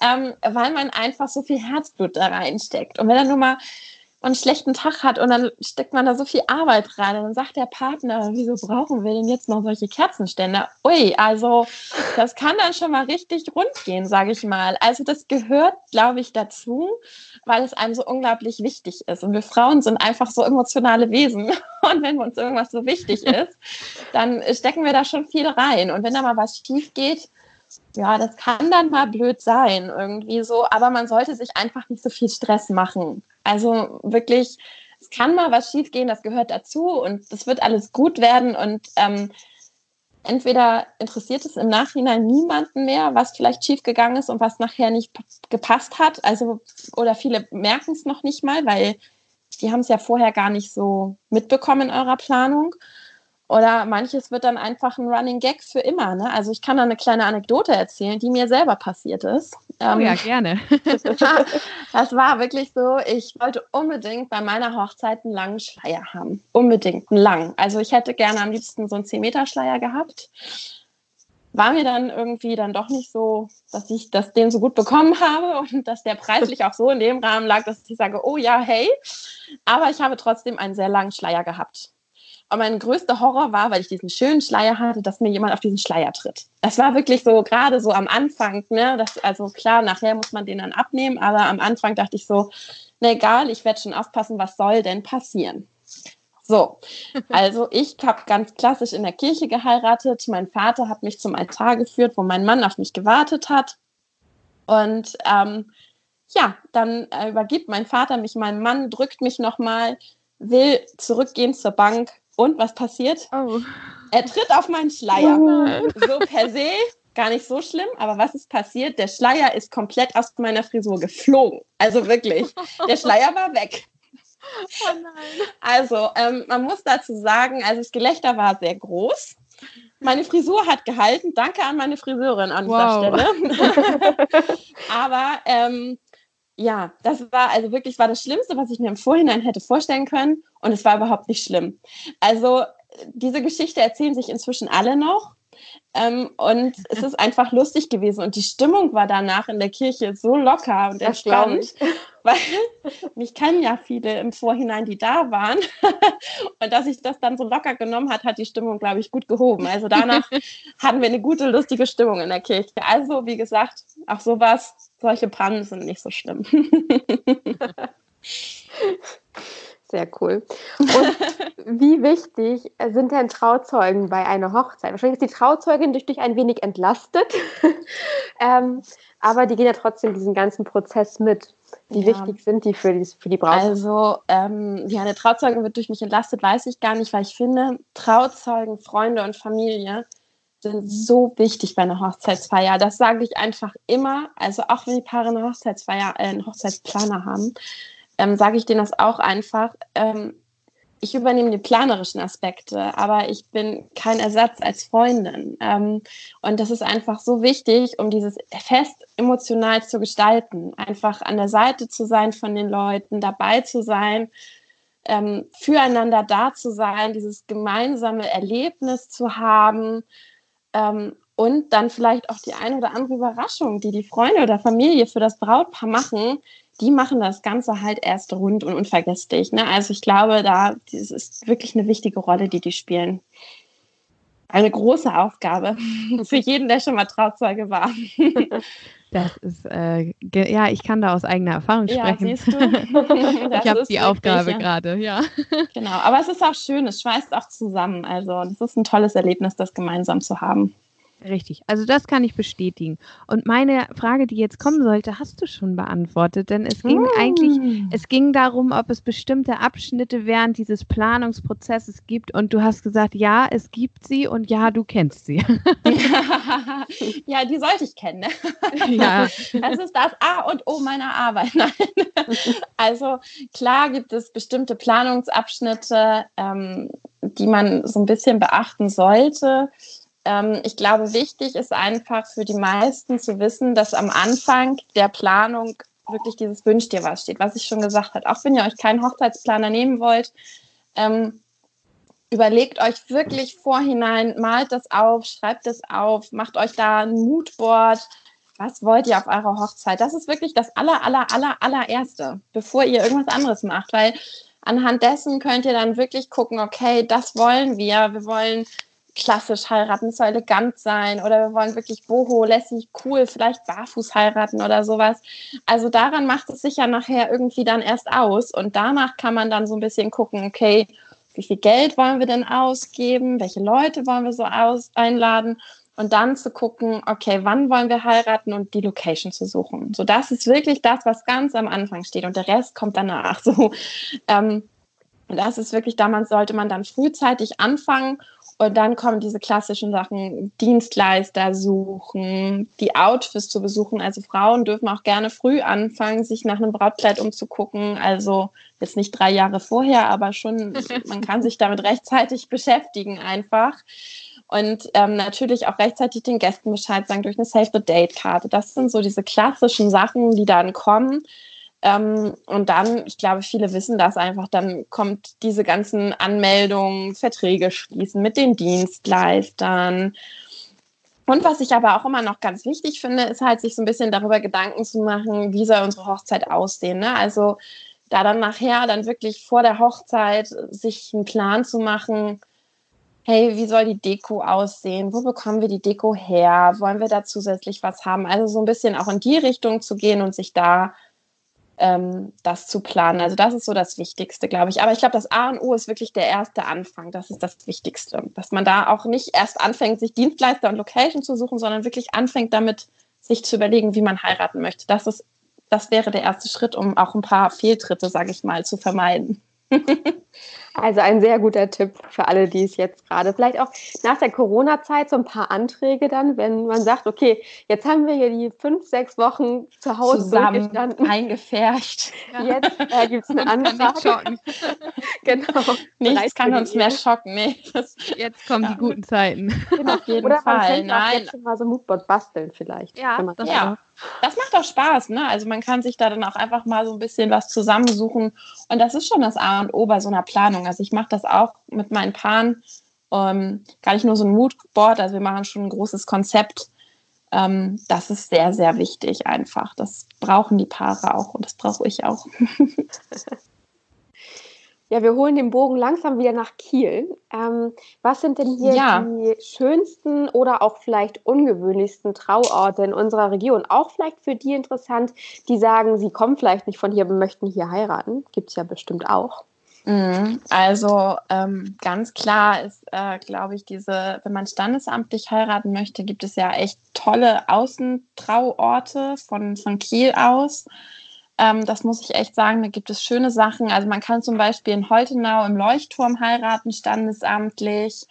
ähm, weil man einfach so viel Herzblut da reinsteckt. Und wenn er nur mal einen schlechten Tag hat und dann steckt man da so viel Arbeit rein und dann sagt der Partner, wieso brauchen wir denn jetzt noch solche Kerzenständer? Ui, also das kann dann schon mal richtig rund gehen, sage ich mal. Also das gehört, glaube ich, dazu, weil es einem so unglaublich wichtig ist. Und wir Frauen sind einfach so emotionale Wesen. Und wenn uns irgendwas so wichtig ist, dann stecken wir da schon viel rein. Und wenn da mal was schief geht, ja, das kann dann mal blöd sein, irgendwie so, aber man sollte sich einfach nicht so viel Stress machen. Also wirklich, es kann mal was schiefgehen, das gehört dazu und es wird alles gut werden und ähm, entweder interessiert es im Nachhinein niemanden mehr, was vielleicht schiefgegangen ist und was nachher nicht gepasst hat, also oder viele merken es noch nicht mal, weil die haben es ja vorher gar nicht so mitbekommen in eurer Planung. Oder manches wird dann einfach ein Running Gag für immer. Ne? Also ich kann da eine kleine Anekdote erzählen, die mir selber passiert ist. Oh ähm, ja, gerne. das war wirklich so, ich wollte unbedingt bei meiner Hochzeit einen langen Schleier haben. Unbedingt einen langen. Also ich hätte gerne am liebsten so einen 10-Meter-Schleier gehabt. War mir dann irgendwie dann doch nicht so, dass ich das den so gut bekommen habe und dass der preislich auch so in dem Rahmen lag, dass ich sage, oh ja, hey. Aber ich habe trotzdem einen sehr langen Schleier gehabt. Und mein größter Horror war, weil ich diesen schönen Schleier hatte, dass mir jemand auf diesen Schleier tritt. Das war wirklich so, gerade so am Anfang, ne? Das, also klar, nachher muss man den dann abnehmen, aber am Anfang dachte ich so, na egal, ich werde schon aufpassen, was soll denn passieren? So, also ich habe ganz klassisch in der Kirche geheiratet. Mein Vater hat mich zum Altar geführt, wo mein Mann auf mich gewartet hat. Und ähm, ja, dann äh, übergibt mein Vater mich meinem Mann, drückt mich nochmal, will zurückgehen zur Bank und was passiert? Oh. Er tritt auf meinen Schleier. Oh. So per se gar nicht so schlimm, aber was ist passiert? Der Schleier ist komplett aus meiner Frisur geflogen. Also wirklich, der Schleier war weg. Oh nein. Also, ähm, man muss dazu sagen, also das Gelächter war sehr groß. Meine Frisur hat gehalten. Danke an meine Friseurin an wow. dieser Stelle. aber ähm, ja, das war also wirklich war das Schlimmste, was ich mir im Vorhinein hätte vorstellen können. Und es war überhaupt nicht schlimm. Also diese Geschichte erzählen sich inzwischen alle noch. Ähm, und es ist einfach lustig gewesen. Und die Stimmung war danach in der Kirche so locker und entspannt, weil mich kennen ja viele im Vorhinein, die da waren. und dass ich das dann so locker genommen hat, hat die Stimmung, glaube ich, gut gehoben. Also danach hatten wir eine gute, lustige Stimmung in der Kirche. Also, wie gesagt, auch sowas, solche Pannen sind nicht so schlimm. Sehr cool. Und wie wichtig sind denn Trauzeugen bei einer Hochzeit? Wahrscheinlich ist die Trauzeugin durch dich ein wenig entlastet, ähm, aber die gehen ja trotzdem diesen ganzen Prozess mit. Wie ja. wichtig sind die für die, für die Braut? Also, ähm, ja, eine Trauzeugin wird durch mich entlastet, weiß ich gar nicht, weil ich finde, Trauzeugen, Freunde und Familie sind so wichtig bei einer Hochzeitsfeier. Das sage ich einfach immer. Also auch wenn die Paare eine Hochzeitsfeier, äh, einen Hochzeitsplaner haben, ähm, sage ich denen das auch einfach. Ähm, ich übernehme die planerischen Aspekte, aber ich bin kein Ersatz als Freundin. Ähm, und das ist einfach so wichtig, um dieses Fest emotional zu gestalten. Einfach an der Seite zu sein von den Leuten, dabei zu sein, ähm, füreinander da zu sein, dieses gemeinsame Erlebnis zu haben. Ähm, und dann vielleicht auch die eine oder andere Überraschung, die die Freunde oder Familie für das Brautpaar machen, die machen das Ganze halt erst rund und unvergesslich. Ne? Also ich glaube, da das ist wirklich eine wichtige Rolle, die die spielen. Eine große Aufgabe für jeden, der schon mal Trauzeuge war. Das ist, äh, ja, ich kann da aus eigener Erfahrung sprechen. Ja, siehst du? ich habe die Aufgabe gerade, ja. Genau, aber es ist auch schön, es schweißt auch zusammen. Also, es ist ein tolles Erlebnis, das gemeinsam zu haben. Richtig, also das kann ich bestätigen. Und meine Frage, die jetzt kommen sollte, hast du schon beantwortet, denn es ging mm. eigentlich, es ging darum, ob es bestimmte Abschnitte während dieses Planungsprozesses gibt und du hast gesagt, ja, es gibt sie und ja, du kennst sie. ja, die sollte ich kennen. Ne? Ja. Das ist das A und O meiner Arbeit. Nein. Also klar gibt es bestimmte Planungsabschnitte, ähm, die man so ein bisschen beachten sollte ähm, ich glaube, wichtig ist einfach für die meisten zu wissen, dass am Anfang der Planung wirklich dieses Wünsch dir was steht, was ich schon gesagt habe. Auch wenn ihr euch keinen Hochzeitsplaner nehmen wollt, ähm, überlegt euch wirklich vorhinein, malt das auf, schreibt es auf, macht euch da ein Moodboard. Was wollt ihr auf eurer Hochzeit? Das ist wirklich das aller, aller, aller, allererste, bevor ihr irgendwas anderes macht, weil anhand dessen könnt ihr dann wirklich gucken, okay, das wollen wir. Wir wollen klassisch heiraten, es soll elegant sein oder wir wollen wirklich boho, lässig, cool, vielleicht barfuß heiraten oder sowas. Also daran macht es sich ja nachher irgendwie dann erst aus und danach kann man dann so ein bisschen gucken, okay, wie viel Geld wollen wir denn ausgeben, welche Leute wollen wir so aus einladen und dann zu gucken, okay, wann wollen wir heiraten und die Location zu suchen. So, das ist wirklich das, was ganz am Anfang steht und der Rest kommt danach. So, ähm, das ist wirklich, damals sollte man dann frühzeitig anfangen und dann kommen diese klassischen Sachen, Dienstleister suchen, die Outfits zu besuchen. Also Frauen dürfen auch gerne früh anfangen, sich nach einem Brautkleid umzugucken. Also jetzt nicht drei Jahre vorher, aber schon, man kann sich damit rechtzeitig beschäftigen einfach. Und ähm, natürlich auch rechtzeitig den Gästen Bescheid sagen durch eine Save-the-Date-Karte. Das sind so diese klassischen Sachen, die dann kommen. Ähm, und dann, ich glaube, viele wissen das einfach, dann kommt diese ganzen Anmeldungen, Verträge schließen mit den Dienstleistern. Und was ich aber auch immer noch ganz wichtig finde, ist halt, sich so ein bisschen darüber Gedanken zu machen, wie soll unsere Hochzeit aussehen. Ne? Also da dann nachher, dann wirklich vor der Hochzeit, sich einen Plan zu machen, hey, wie soll die Deko aussehen? Wo bekommen wir die Deko her? Wollen wir da zusätzlich was haben? Also so ein bisschen auch in die Richtung zu gehen und sich da ähm, das zu planen. Also das ist so das Wichtigste, glaube ich. Aber ich glaube, das A und O ist wirklich der erste Anfang. Das ist das Wichtigste. Dass man da auch nicht erst anfängt, sich Dienstleister und Location zu suchen, sondern wirklich anfängt damit, sich zu überlegen, wie man heiraten möchte. Das ist, das wäre der erste Schritt, um auch ein paar Fehltritte, sage ich mal, zu vermeiden. Also ein sehr guter Tipp für alle, die es jetzt gerade, vielleicht auch nach der Corona-Zeit so ein paar Anträge dann, wenn man sagt, okay, jetzt haben wir hier die fünf, sechs Wochen zu Hause zusammen eingefärcht. Jetzt äh, gibt es eine Anfrage. genau. Nichts kann uns mehr schocken. Nee, das, jetzt kommen ja. die guten Zeiten. Genau. Auf jeden Oder Fall. Nein. jetzt schon mal so ein Moodboard basteln vielleicht. Ja, das, ja. das macht auch Spaß. Ne? Also man kann sich da dann auch einfach mal so ein bisschen was zusammensuchen. Und das ist schon das A und O bei so einer Planung. Ahnung. Also ich mache das auch mit meinen Paaren. Ähm, gar nicht nur so ein Moodboard, also wir machen schon ein großes Konzept. Ähm, das ist sehr, sehr wichtig einfach. Das brauchen die Paare auch und das brauche ich auch. Ja, wir holen den Bogen langsam wieder nach Kiel. Ähm, was sind denn hier ja. die schönsten oder auch vielleicht ungewöhnlichsten Trauorte in unserer Region? Auch vielleicht für die interessant, die sagen, sie kommen vielleicht nicht von hier, aber möchten hier heiraten. Gibt es ja bestimmt auch. Mhm. Also ähm, ganz klar ist, äh, glaube ich, diese, wenn man standesamtlich heiraten möchte, gibt es ja echt tolle Außentrauorte von, von Kiel aus. Ähm, das muss ich echt sagen, da gibt es schöne Sachen. Also man kann zum Beispiel in Holtenau im Leuchtturm heiraten, standesamtlich.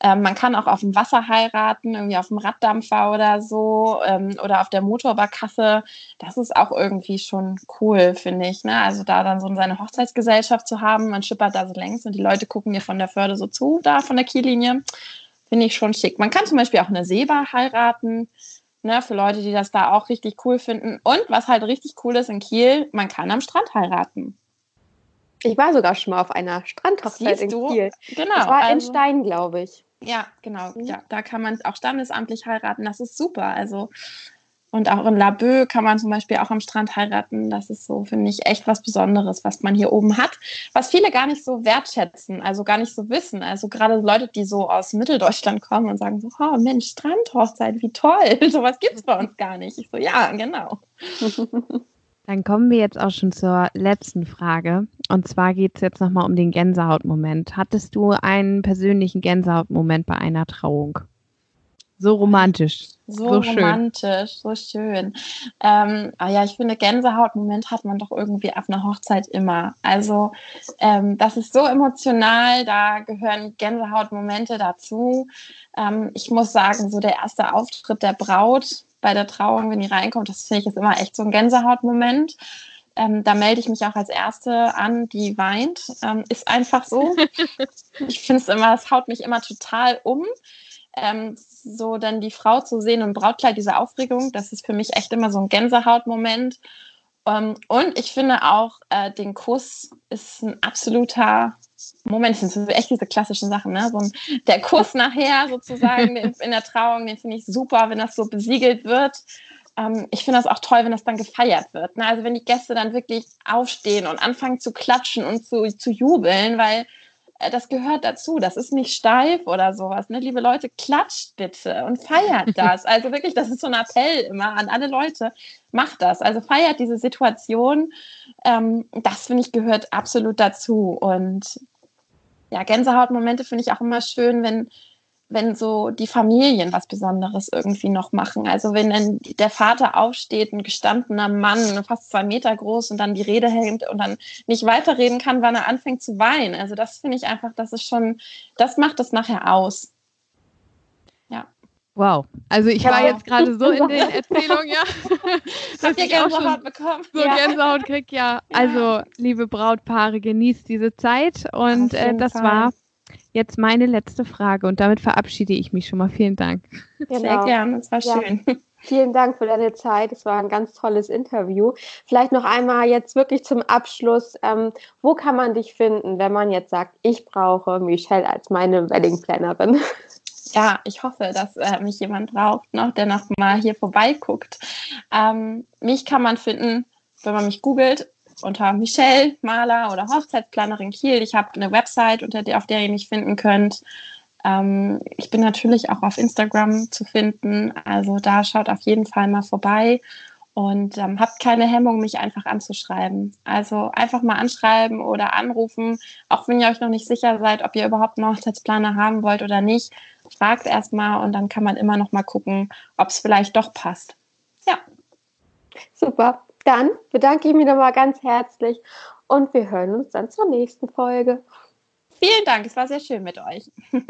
Ähm, man kann auch auf dem Wasser heiraten, irgendwie auf dem Raddampfer oder so ähm, oder auf der Motorbarkasse. Das ist auch irgendwie schon cool, finde ich. Ne? Also da dann so seine Hochzeitsgesellschaft zu haben, man schippert da so längs und die Leute gucken dir von der Förde so zu, da von der Kiellinie. Finde ich schon schick. Man kann zum Beispiel auch eine Seebar heiraten. Ne, für Leute, die das da auch richtig cool finden. Und was halt richtig cool ist in Kiel, man kann am Strand heiraten. Ich war sogar schon mal auf einer Strandhochzeit in Kiel. Genau. Das war also, in Stein, glaube ich. Ja, genau. Mhm. Ja, da kann man auch standesamtlich heiraten. Das ist super. Also und auch in Laboe kann man zum Beispiel auch am Strand heiraten. Das ist so, finde ich, echt was Besonderes, was man hier oben hat, was viele gar nicht so wertschätzen, also gar nicht so wissen. Also gerade Leute, die so aus Mitteldeutschland kommen und sagen so, oh Mensch, Strandhochzeit, wie toll, sowas gibt es bei uns gar nicht. Ich so, ja, genau. Dann kommen wir jetzt auch schon zur letzten Frage. Und zwar geht es jetzt nochmal um den Gänsehautmoment. Hattest du einen persönlichen Gänsehautmoment bei einer Trauung? So romantisch. So, so romantisch, so schön. Ähm, ah ja, ich finde, Gänsehautmoment hat man doch irgendwie auf einer Hochzeit immer. Also, ähm, das ist so emotional, da gehören Gänsehautmomente dazu. Ähm, ich muss sagen, so der erste Auftritt der Braut bei der Trauung, wenn die reinkommt, das finde ich ist immer echt so ein Gänsehautmoment. Ähm, da melde ich mich auch als Erste an, die weint. Ähm, ist einfach so. ich finde es immer, es haut mich immer total um ähm, so dann die Frau zu sehen im Brautkleid, diese Aufregung, das ist für mich echt immer so ein Gänsehautmoment. Ähm, und ich finde auch, äh, den Kuss ist ein absoluter Moment, das sind echt diese klassischen Sachen, ne? So ein, der Kuss nachher sozusagen in, in der Trauung, den finde ich super, wenn das so besiegelt wird. Ähm, ich finde das auch toll, wenn das dann gefeiert wird. Ne? Also wenn die Gäste dann wirklich aufstehen und anfangen zu klatschen und zu, zu jubeln, weil das gehört dazu. Das ist nicht steif oder sowas. Ne? Liebe Leute, klatscht bitte und feiert das. Also wirklich, das ist so ein Appell immer an alle Leute. Macht das. Also feiert diese Situation. Ähm, das, finde ich, gehört absolut dazu. Und ja, Gänsehautmomente finde ich auch immer schön, wenn wenn so die Familien was Besonderes irgendwie noch machen. Also wenn dann der Vater aufsteht, ein gestandener Mann, fast zwei Meter groß und dann die Rede hält und dann nicht weiterreden kann, wann er anfängt zu weinen. Also das finde ich einfach, das ist schon, das macht das nachher aus. Ja. Wow, also ich war jetzt gerade so in den Erzählungen, ja. dass ihr Gänsehaut bekommen. So ja. Gänsehaut kriegt, ja. Also, liebe Brautpaare, genießt diese Zeit und äh, das Fall. war jetzt meine letzte Frage und damit verabschiede ich mich schon mal. Vielen Dank. Genau. Sehr gerne, es war ja. schön. Vielen Dank für deine Zeit. Es war ein ganz tolles Interview. Vielleicht noch einmal jetzt wirklich zum Abschluss. Ähm, wo kann man dich finden, wenn man jetzt sagt, ich brauche Michelle als meine Wedding-Plannerin? Ja, ich hoffe, dass äh, mich jemand braucht, noch, der noch mal hier vorbeiguckt. Ähm, mich kann man finden, wenn man mich googelt, unter Michelle Maler oder Hochzeitsplanerin Kiel. Ich habe eine Website, unter der, auf der ihr mich finden könnt. Ähm, ich bin natürlich auch auf Instagram zu finden. Also da schaut auf jeden Fall mal vorbei und ähm, habt keine Hemmung, mich einfach anzuschreiben. Also einfach mal anschreiben oder anrufen, auch wenn ihr euch noch nicht sicher seid, ob ihr überhaupt einen Hochzeitsplaner haben wollt oder nicht. Fragt erstmal und dann kann man immer noch mal gucken, ob es vielleicht doch passt. Ja. Super. Dann bedanke ich mich nochmal ganz herzlich und wir hören uns dann zur nächsten Folge. Vielen Dank, es war sehr schön mit euch.